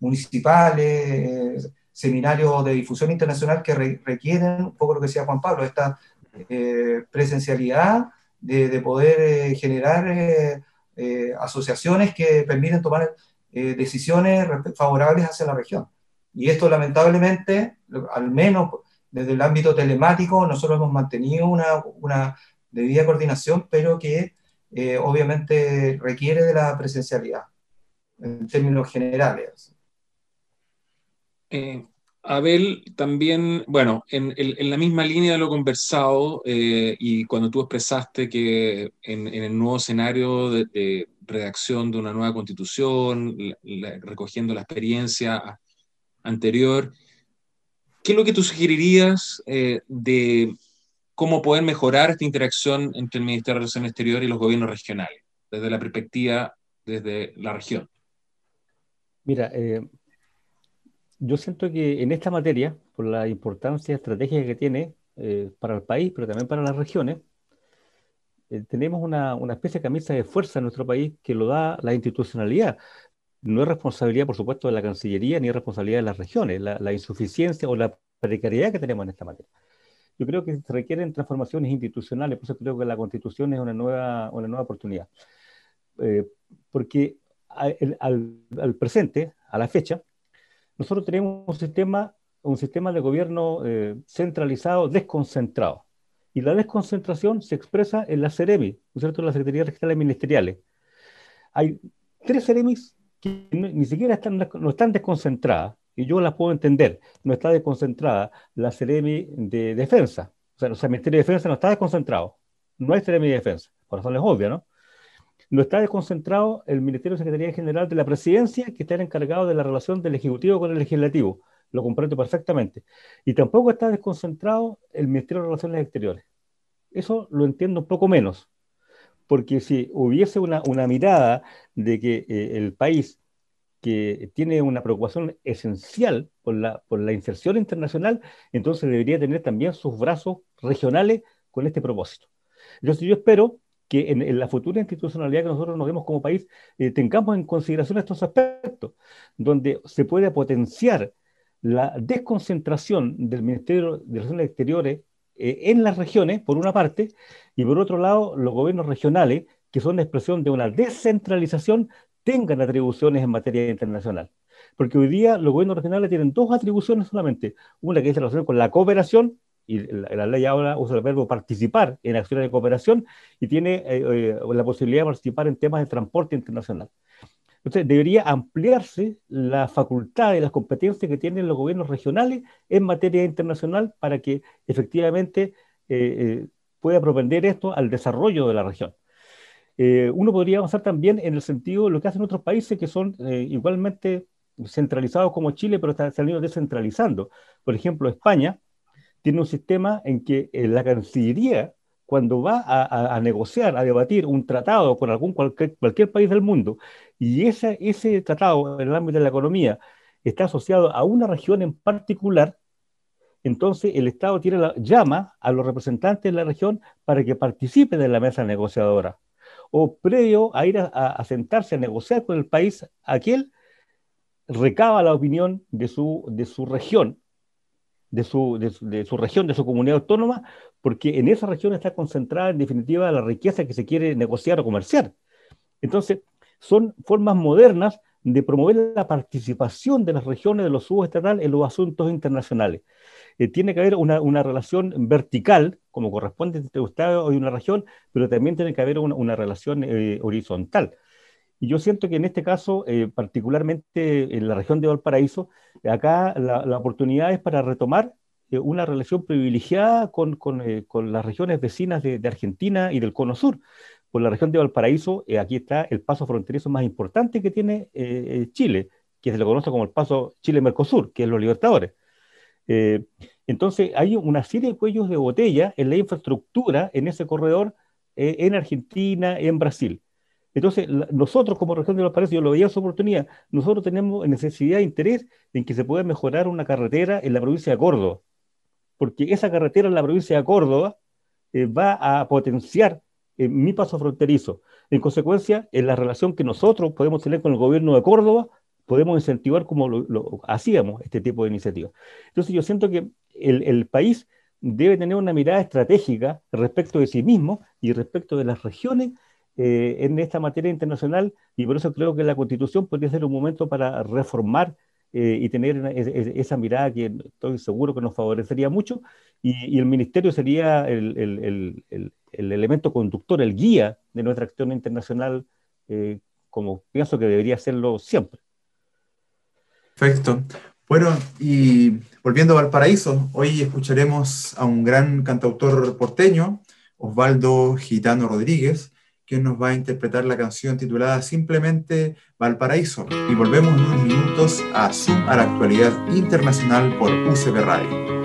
municipales, seminarios de difusión internacional que requieren, un poco lo que decía Juan Pablo, esta eh, presencialidad de, poder eh, generar eh, asociaciones que permiten tomar decisiones favorables hacia la región. Y esto lamentablemente, al menos desde el ámbito telemático, nosotros hemos mantenido una, una debida coordinación, pero que obviamente requiere de la presencialidad en términos generales. Eh, Abel, también, bueno, en, la misma línea de lo conversado eh, y cuando tú expresaste que en, el nuevo escenario de, redacción de una nueva constitución, recogiendo la experiencia anterior, ¿qué es lo que tú sugerirías eh, de cómo poder mejorar esta interacción entre el Ministerio de Relaciones Exteriores y los gobiernos regionales, desde la perspectiva, desde la región? Mira, eh, yo siento que en esta materia, por la importancia estratégica que tiene eh, para el país, pero también para las regiones, eh, tenemos una, una, especie de camisa de fuerza en nuestro país que lo da la institucionalidad. No es responsabilidad, por supuesto, de la Cancillería ni es responsabilidad de las regiones, la, la insuficiencia o la precariedad que tenemos en esta materia. Yo creo que se requieren transformaciones institucionales, por eso creo que la Constitución es una nueva, una nueva oportunidad. Eh, porque al, al, presente, a la fecha, nosotros tenemos un sistema, un sistema de gobierno eh, centralizado, desconcentrado. Y la desconcentración se expresa en la CEREMI, ¿no es cierto?, en las Secretarías Regionales Ministeriales. Hay tres CEREMIs que ni siquiera están, no están desconcentradas, y yo las puedo entender. No está desconcentrada la CEREMI de Defensa. O sea, el Ministerio de Defensa no está desconcentrado. No hay CEREMI de Defensa, por razones obvias, ¿no? No está desconcentrado el Ministerio de Secretaría General de la Presidencia, que está encargado de la relación del Ejecutivo con el Legislativo. Lo comprendo perfectamente. Y tampoco está desconcentrado el Ministerio de Relaciones Exteriores. Eso lo entiendo un poco menos. Porque si hubiese una, una mirada de que eh, el país que tiene una preocupación esencial por la, por la inserción internacional, entonces debería tener también sus brazos regionales con este propósito. Entonces yo espero que en, la futura institucionalidad que nosotros nos demos como país eh, tengamos en consideración estos aspectos, donde se puede potenciar la desconcentración del Ministerio de Relaciones Exteriores eh, en las regiones, por una parte, y por otro lado, los gobiernos regionales, que son expresión de una descentralización tengan atribuciones en materia internacional. Porque hoy día los gobiernos regionales tienen dos atribuciones solamente. Una que es relación con la cooperación, y la, ley ahora usa el verbo participar en acciones de cooperación, y tiene eh, eh, la posibilidad de participar en temas de transporte internacional. Entonces, debería ampliarse la facultad y las competencias que tienen los gobiernos regionales en materia internacional para que efectivamente eh, pueda propender esto al desarrollo de la región. Eh, uno podría avanzar también en el sentido de lo que hacen otros países que son eh, igualmente centralizados como Chile, pero están saliendo descentralizando. Por ejemplo, España tiene un sistema en que eh, la Cancillería, cuando va a, negociar, a debatir un tratado con algún cualquier, cualquier país del mundo, y ese, ese tratado en el ámbito de la economía está asociado a una región en particular, entonces el Estado llama a los representantes de la región para que participen en la mesa negociadora o previo a ir a, sentarse a negociar con el país, aquel recaba la opinión de su, de su región, de su, de, su región, de su comunidad autónoma, porque en esa región está concentrada en definitiva la riqueza que se quiere negociar o comerciar. Entonces, son formas modernas de promover la participación de las regiones de los subestatales en los asuntos internacionales. Eh, tiene que haber una, una, relación vertical, como corresponde entre Estado y una región, pero también tiene que haber una, una relación eh, horizontal. Y yo siento que en este caso, eh, particularmente en la región de Valparaíso, acá la, la oportunidad es para retomar una relación privilegiada con, con, con las regiones vecinas de, Argentina y del Cono Sur. Por la región de Valparaíso, aquí está el paso fronterizo más importante que tiene Chile, que se le conoce como el paso Chile-Mercosur, que es los Libertadores. Eh, entonces, hay una serie de cuellos de botella en la infraestructura en ese corredor eh, en Argentina, en Brasil. Entonces, nosotros como región de los Países, yo lo veía su oportunidad, nosotros tenemos necesidad e interés en que se pueda mejorar una carretera en la provincia de Córdoba, porque esa carretera en la provincia de Córdoba eh, va a potenciar mi paso fronterizo. En consecuencia, en la relación que nosotros podemos tener con el gobierno de Córdoba, podemos incentivar como hacíamos este tipo de iniciativas. Entonces yo siento que el, país debe tener una mirada estratégica respecto de sí mismo y respecto de las regiones eh, en esta materia internacional y por eso creo que la constitución podría ser un momento para reformar eh, y tener esa mirada que estoy seguro que nos favorecería mucho y, y el ministerio sería el, el, el, elemento conductor, el guía de nuestra acción internacional eh, como pienso que debería serlo siempre. Perfecto. Bueno, y volviendo a Valparaíso, hoy escucharemos a un gran cantautor porteño, Osvaldo Gitano Rodríguez, quien nos va a interpretar la canción titulada simplemente Valparaíso. Y volvemos en unos minutos a Zoom a la actualidad internacional por UCB Radio.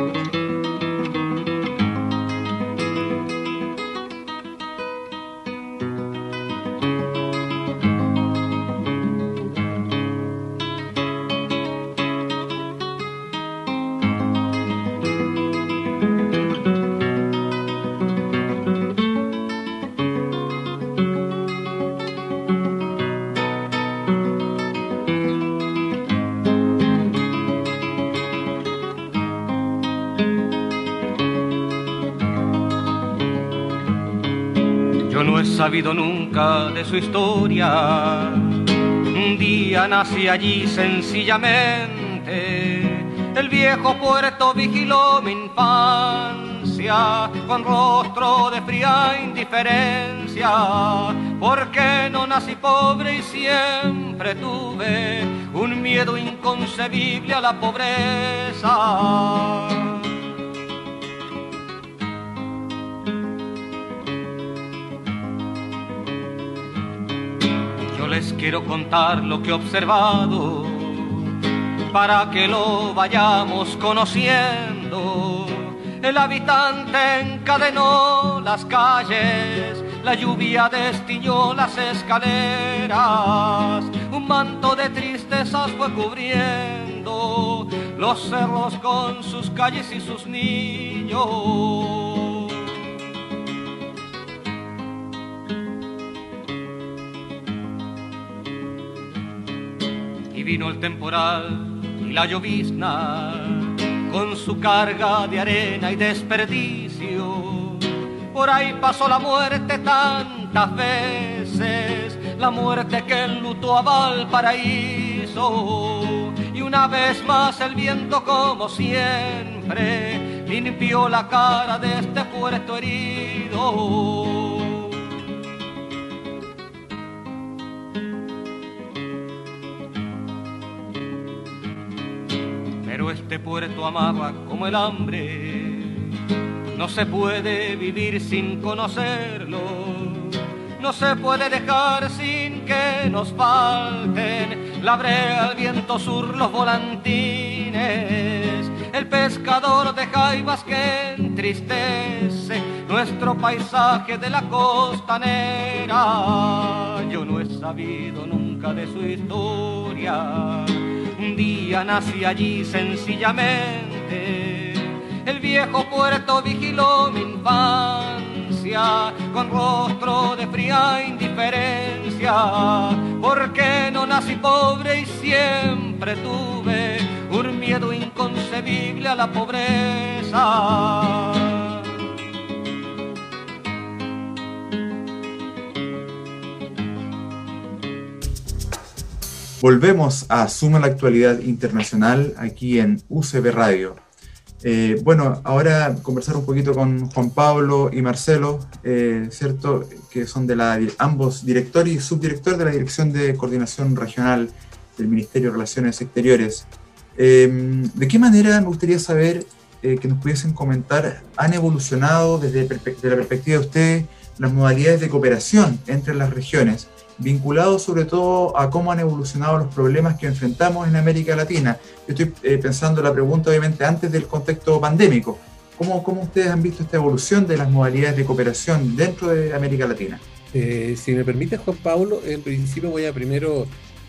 Nunca de su historia. Un día nací allí sencillamente. El viejo puerto vigiló mi infancia con rostro de fría indiferencia. Porque no nací pobre y siempre tuve un miedo inconcebible a la pobreza. Quiero contar lo que he observado para que lo vayamos conociendo. El habitante encadenó las calles, la lluvia destiñó las escaleras, un manto de tristezas fue cubriendo los cerros con sus calles y sus niños. Vino el temporal y la llovizna con su carga de arena y desperdicio. Por ahí pasó la muerte tantas veces, la muerte que enlutó a Valparaíso. Y una vez más el viento como siempre limpió la cara de este puerto herido. Este puerto amaba como el hambre. No se puede vivir sin conocerlo, no se puede dejar sin que nos falten la brea, el viento sur, los volantines, el pescador de jaivas que entristece nuestro paisaje de la costanera. Yo no he sabido nunca de su historia un día nací allí sencillamente. El viejo puerto vigiló mi infancia con rostro de fría indiferencia. Porque no nací pobre y siempre tuve un miedo inconcebible a la pobreza. Volvemos a Suma la Actualidad Internacional aquí en UCB Radio. Eh, bueno, ahora conversar un poquito con Juan Pablo y Marcelo, eh, ¿cierto? Que son de la, ambos director y subdirector de la Dirección de Coordinación Regional del Ministerio de Relaciones Exteriores. Em, ¿De qué manera me gustaría saber eh, que nos pudiesen comentar, han evolucionado desde, desde la perspectiva de ustedes las modalidades de cooperación entre las regiones? Vinculado sobre todo a cómo han evolucionado los problemas que enfrentamos en América Latina. Yo estoy eh, pensando la pregunta obviamente antes del contexto pandémico. ¿Cómo, ¿Cómo, ustedes han visto esta evolución de las modalidades de cooperación dentro de América Latina? Eh, si me permite, Juan Pablo, en principio voy a primero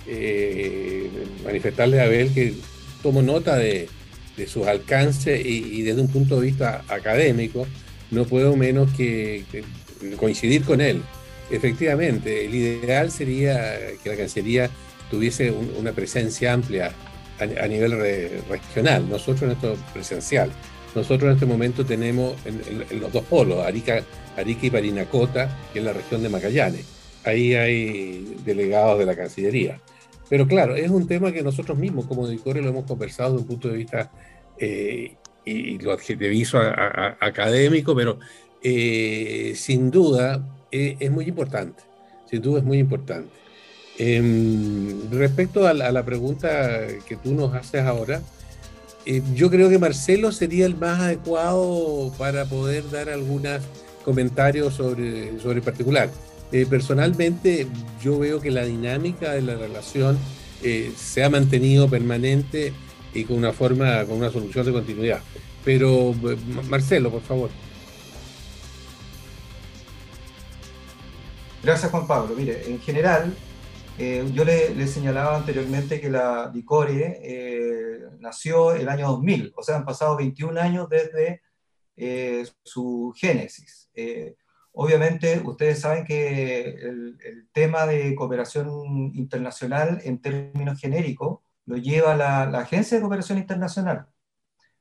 eh, manifestarle a Abel que tomo nota de, de sus alcances y, desde un punto de vista académico no puedo menos que coincidir con él. Efectivamente, el ideal sería que la Cancillería tuviese una presencia amplia a, nivel regional, nosotros en esto presencial. Nosotros en este momento tenemos en, los dos polos, Arica, Arica y Parinacota, que es la región de Magallanes. Ahí hay delegados de la Cancillería. Pero claro, es un tema que nosotros mismos como DICORE lo hemos conversado desde un punto de vista, eh, y, lo adjetivizo académico, pero eh, sin duda eh, es muy importante, sin duda es muy importante. Em, respecto a la, pregunta que tú nos haces ahora, eh, yo creo que Marcelo sería el más adecuado para poder dar algunos comentarios sobre, sobre particular. Eh, personalmente, yo veo que la dinámica de la relación se ha mantenido permanente y con una forma, con una solución de continuidad. Pero, Marcelo, por favor. Gracias, Juan Pablo. Mire, en general, eh, yo le, señalaba anteriormente que la DICORE eh, nació el año 2000, o sea, han pasado 21 años desde eh, su génesis. obviamente, ustedes saben que el, tema de cooperación internacional en términos genéricos lo lleva la, la Agencia de Cooperación Internacional.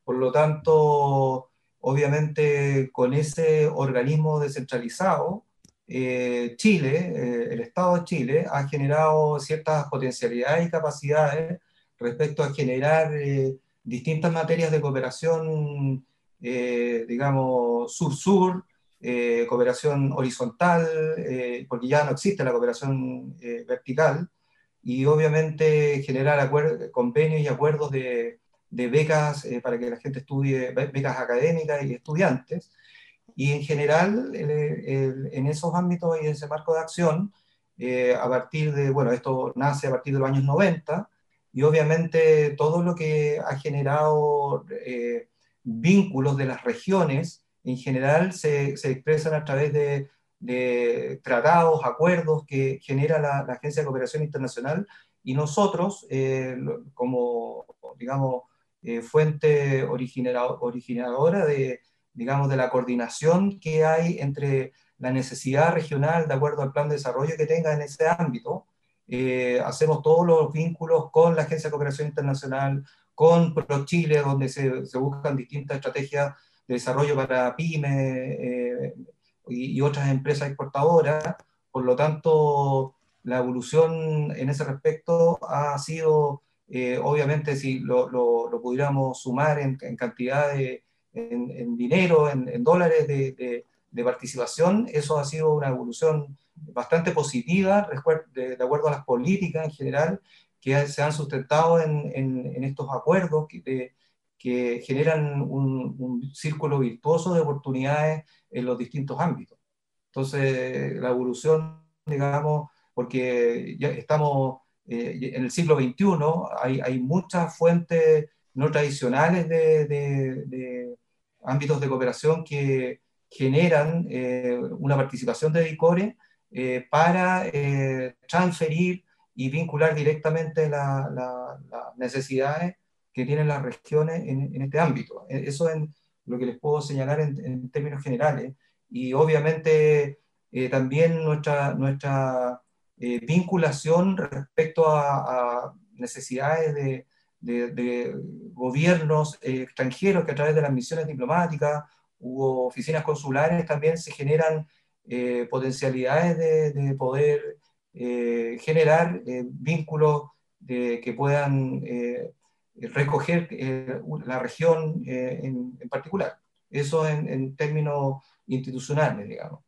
Por lo tanto, obviamente, con ese organismo descentralizado, eh, Chile, eh, el Estado de Chile, ha generado ciertas potencialidades y capacidades respecto a generar distintas materias de cooperación, digamos, sur-sur, cooperación horizontal, porque ya no existe la cooperación vertical, y obviamente generar convenios y acuerdos de, de becas para que la gente estudie, becas académicas y estudiantes, y en general, en esos ámbitos y en ese marco de acción, eh, a partir de, bueno, esto nace a partir de los años 90, y obviamente todo lo que ha generado eh, vínculos de las regiones, en general se, se expresan a través de, de, tratados, acuerdos que genera la, Agencia de Cooperación Internacional, y nosotros, eh, como, digamos, fuente originadora de, digamos, de la coordinación que hay entre la necesidad regional de acuerdo al plan de desarrollo que tenga en ese ámbito. Eh, hacemos todos los vínculos con la Agencia de Cooperación Internacional, con ProChile, donde se, se buscan distintas estrategias de desarrollo para pymes eh, y, otras empresas exportadoras. Por lo tanto, la evolución en ese respecto ha sido, eh, obviamente, si lo, lo, pudiéramos sumar en, en cantidad de, en, dinero, en, dólares de, participación, eso ha sido una evolución bastante positiva de, acuerdo a las políticas en general que se han sustentado en, estos acuerdos que, que generan un, círculo virtuoso de oportunidades en los distintos ámbitos. Entonces, la evolución, digamos, porque ya estamos eh, en el siglo XXI, hay, hay muchas fuentes no tradicionales de, ámbitos de cooperación que generan eh, una participación de DICORE eh, para eh, transferir y vincular directamente las necesidades que tienen las regiones en, este ámbito. E, eso es lo que les puedo señalar en, términos generales. Y obviamente también nuestra, nuestra vinculación respecto a necesidades de, de, gobiernos eh, extranjeros que a través de las misiones diplomáticas u oficinas consulares también se generan eh, potencialidades de, poder eh, generar vínculos que puedan recoger la región en, particular. Eso en, en términos institucionales, digamos.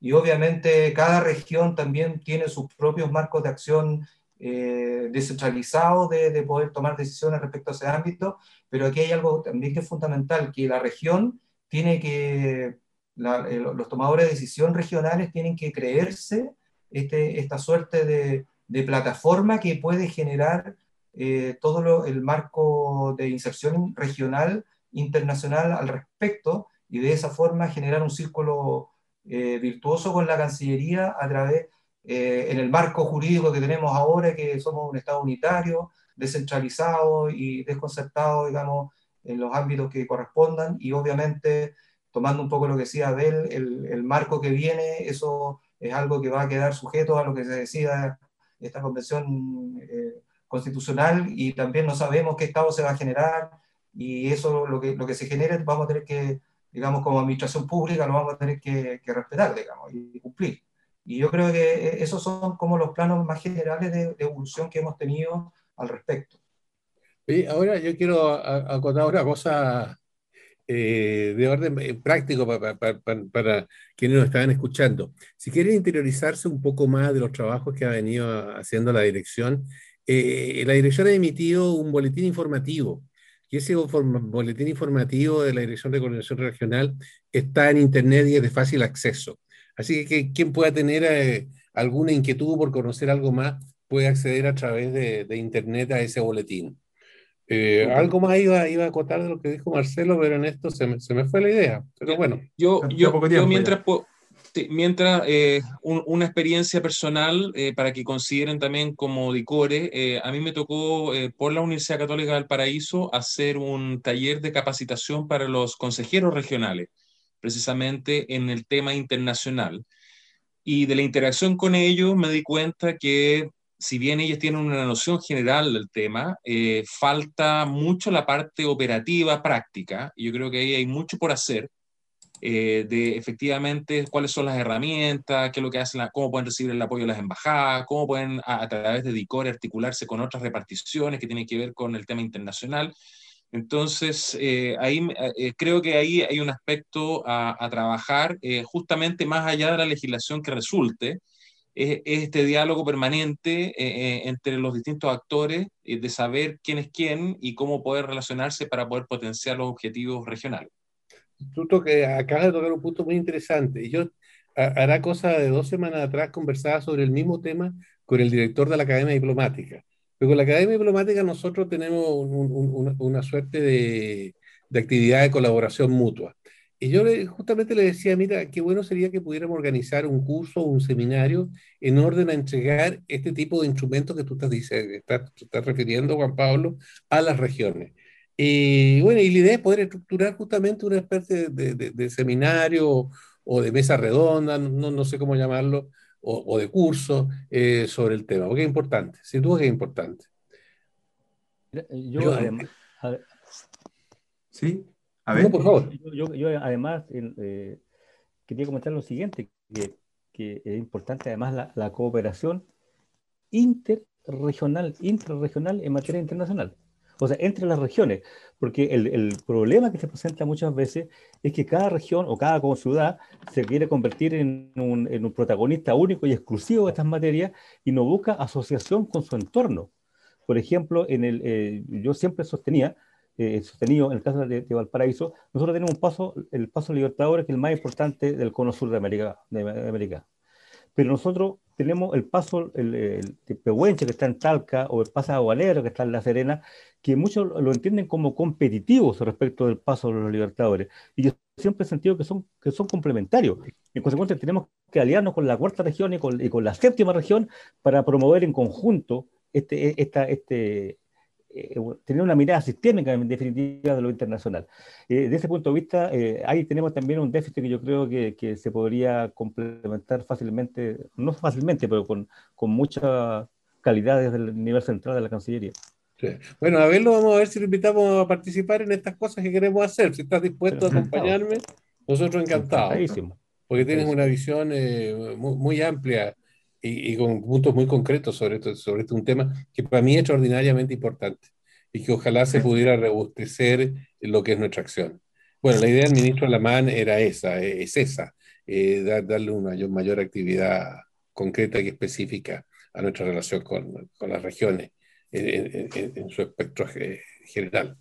Y obviamente cada región también tiene sus propios marcos de acción eh, descentralizado de, poder tomar decisiones respecto a ese ámbito, pero aquí hay algo también que es fundamental, que la región tiene que, eh, los tomadores de decisión regionales tienen que creerse este, esta suerte de, plataforma que puede generar eh, todo el marco de inserción regional internacional al respecto y de esa forma generar un círculo virtuoso con la Cancillería a través eh, en el marco jurídico que tenemos ahora, que somos un Estado unitario, descentralizado y desconcertado, digamos, en los ámbitos que correspondan, y obviamente, tomando un poco lo que decía Abel, el, el marco que viene, eso es algo que va a quedar sujeto a lo que se decida esta convención eh, constitucional, y también no sabemos qué Estado se va a generar, y eso lo que, lo que se genere vamos a tener que, digamos, como administración pública, lo vamos a tener que, que respetar, digamos, y cumplir. Y yo creo que eh, esos son como los planos más generales de, evolución que hemos tenido al respecto. ahora yo quiero acotar una cosa eh, de orden eh, práctico para, quienes nos estaban escuchando. Si quieren interiorizarse un poco más de los trabajos que ha venido haciendo la dirección, la dirección ha emitido un boletín informativo y ese boletín informativo de la Dirección de Coordinación Regional está en Internet y es de fácil acceso. Así que quien pueda tener eh, alguna inquietud por conocer algo más puede acceder a través de, internet a ese boletín. Eh, algo más iba, iba, a acotar de lo que dijo Marcelo, pero en esto se me, se me fue la idea. Pero bueno. Yo, yo, mientras, mientras eh, una experiencia personal para que consideren también como DICORE, a mí me tocó por la Universidad Católica del Paraíso hacer un taller de capacitación para los consejeros regionales precisamente en el tema internacional. Y de la interacción con ellos me di cuenta que si bien ellos tienen una noción general del tema, eh, falta mucho la parte operativa, práctica, yo creo que ahí hay mucho por hacer, eh, de efectivamente cuáles son las herramientas, qué es lo que hacen, cómo pueden recibir el apoyo de las embajadas, cómo pueden a, través de DICOR articularse con otras reparticiones que tienen que ver con el tema internacional. Entonces, eh, ahí eh, creo que ahí hay un aspecto a, trabajar justamente más allá de la legislación que resulte, es, este diálogo permanente entre los distintos actores de saber quién es quién y cómo poder relacionarse para poder potenciar los objetivos regionales tú que acabas de tocar un punto muy interesante. Yo hará cosa de dos semanas atrás conversaba sobre el mismo tema con el director de la Academia Diplomática. Pero con la Academia Diplomática nosotros tenemos una suerte de, de, actividad de colaboración mutua. Y yo justamente le decía, mira, qué bueno sería que pudiéramos organizar un curso o un seminario en orden a entregar este tipo de instrumentos que tú estás, estás, estás refiriendo, Juan Pablo, a las regiones. Y bueno, y la idea es poder estructurar justamente una especie de, de, seminario o de mesa redonda, no, no sé cómo llamarlo, o, o de curso eh, sobre el tema, porque es importante, sin duda que es importante. Yo, además, sí, a ver. por favor. Yo, yo, además eh, quería comentar lo siguiente, que, que es importante además la, la cooperación interregional, interregional en materia internacional o sea, entre las regiones, porque el, problema que se presenta muchas veces es que cada región o cada ciudad se quiere convertir en un, protagonista único y exclusivo de estas materias y no busca asociación con su entorno. Por ejemplo, en el, eh, yo siempre sostenía, eh, sostenido en el caso de, Valparaíso, nosotros tenemos un paso, el paso Libertadores, que es el más importante del cono sur. De América. Pero nosotros tenemos el paso el, el, Pehuenche, que está en Talca, o el paso Agualero, que está en La Serena, que muchos lo entienden como competitivos respecto del paso de los Libertadores. Y yo siempre he sentido que son, que son complementarios. En consecuencia, tenemos que aliarnos con la cuarta región y con, y con la séptima región para promover en conjunto este, esta, este, tener una mirada sistémica en definitiva de lo internacional. Eh, desde ese punto de vista, eh, ahí tenemos también un déficit que yo creo que, que, se podría complementar fácilmente, no fácilmente, pero con, con mucha calidad desde el nivel central de la Cancillería. Bueno, a verlo, vamos a ver si lo invitamos a participar en estas cosas que queremos hacer. Si estás dispuesto a acompañarme, nosotros encantados. Porque tienes una visión eh, muy, muy, amplia y, y, con puntos muy concretos sobre, esto, sobre este un tema que para mí es extraordinariamente importante y que ojalá se pudiera rebustecer lo que es nuestra acción. Bueno, la idea del ministro Alamán era esa, eh, es esa, eh, darle una mayor, mayor, actividad concreta y específica a nuestra relación con, con las regiones en, su espectro general.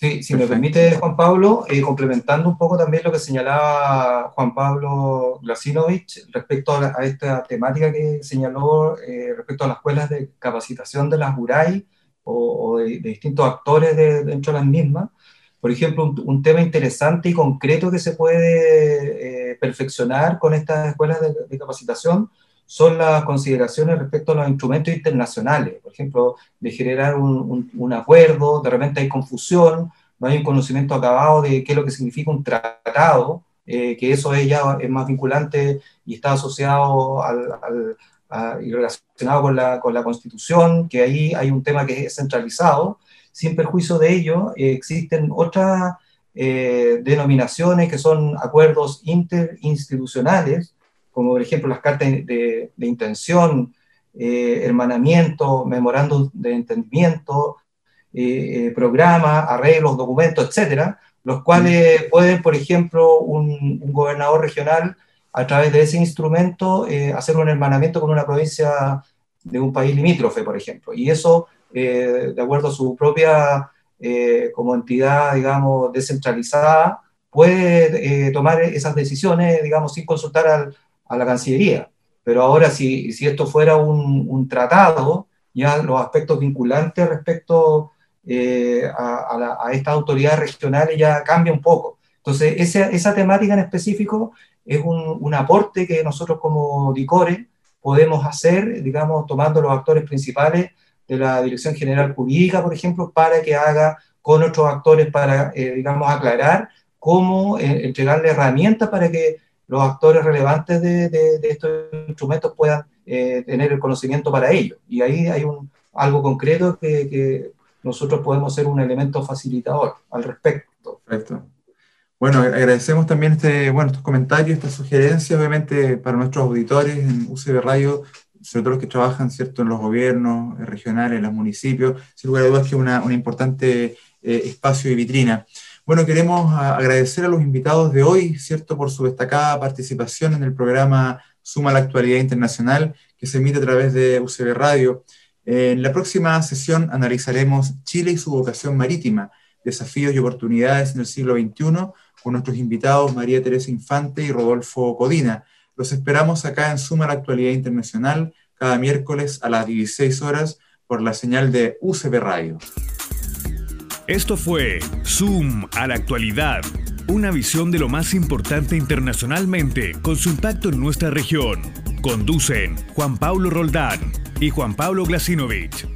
Sí, si me permite, Juan Pablo, eh, complementando un poco también lo que señalaba Juan Pablo Glasinovich respecto a, esta temática que señaló eh, respecto a las escuelas de capacitación de las URAI o, de, distintos actores dentro de las mismas. Por ejemplo, un, tema interesante y concreto que se puede eh, perfeccionar con estas escuelas de, de capacitación son las consideraciones respecto a los instrumentos internacionales, por ejemplo, de generar un, un, acuerdo, de repente hay confusión, no hay un conocimiento acabado de qué es lo que significa un tratado, eh, que eso es ya es más vinculante y está asociado al, y relacionado con la, con la Constitución, que ahí hay un tema que es centralizado. Sin perjuicio de ello, eh, existen otras eh, denominaciones que son acuerdos interinstitucionales, como por ejemplo las cartas de, intención, eh, hermanamiento, memorándum de entendimiento, eh, eh, programas, arreglos, documentos, etcétera, los cuales pueden, por ejemplo, un, gobernador regional, a través de ese instrumento, hacer un hermanamiento con una provincia de un país limítrofe, por ejemplo. Y eso, de acuerdo a su propia, como entidad, digamos, descentralizada, puede tomar esas decisiones, digamos, sin consultar al, a la Cancillería. Pero ahora, si, si esto fuera un, un, tratado, ya los aspectos vinculantes respecto eh, a, a, estas autoridades regionales ya cambia un poco. Entonces, esa, esa temática en específico es un, un, aporte que nosotros como DICORE podemos hacer, digamos, tomando los actores principales de la Dirección General Jurídica, por ejemplo, para que haga con otros actores para, eh, digamos, aclarar cómo eh, entregarle herramientas para que los actores relevantes de, estos instrumentos puedan eh, tener el conocimiento para ello. Y ahí hay un, algo concreto que, nosotros podemos ser un elemento facilitador al respecto. Perfecto. Bueno, agradecemos también este, bueno, estos comentarios, estas sugerencias, obviamente, para nuestros auditores en UCB Radio, sobre todo los que trabajan ¿cierto? en los gobiernos regionales, en los municipios. Sin lugar a dudas que es una, un importante eh, espacio y vitrina. Bueno, queremos agradecer a los invitados de hoy, ¿cierto?, por su destacada participación en el programa Suma la Actualidad Internacional, que se emite a través de UCB Radio. En la próxima sesión analizaremos Chile y su vocación marítima, desafíos y oportunidades en el siglo XXI, con nuestros invitados María Teresa Infante y Rodolfo Codina. Los esperamos acá en Suma la Actualidad Internacional, cada miércoles a las 16 horas por la señal de UCB Radio. Esto fue Zoom a la actualidad, una visión de lo más importante internacionalmente con su impacto en nuestra región. Conducen Juan Pablo Roldán y Juan Pablo Glasinovich.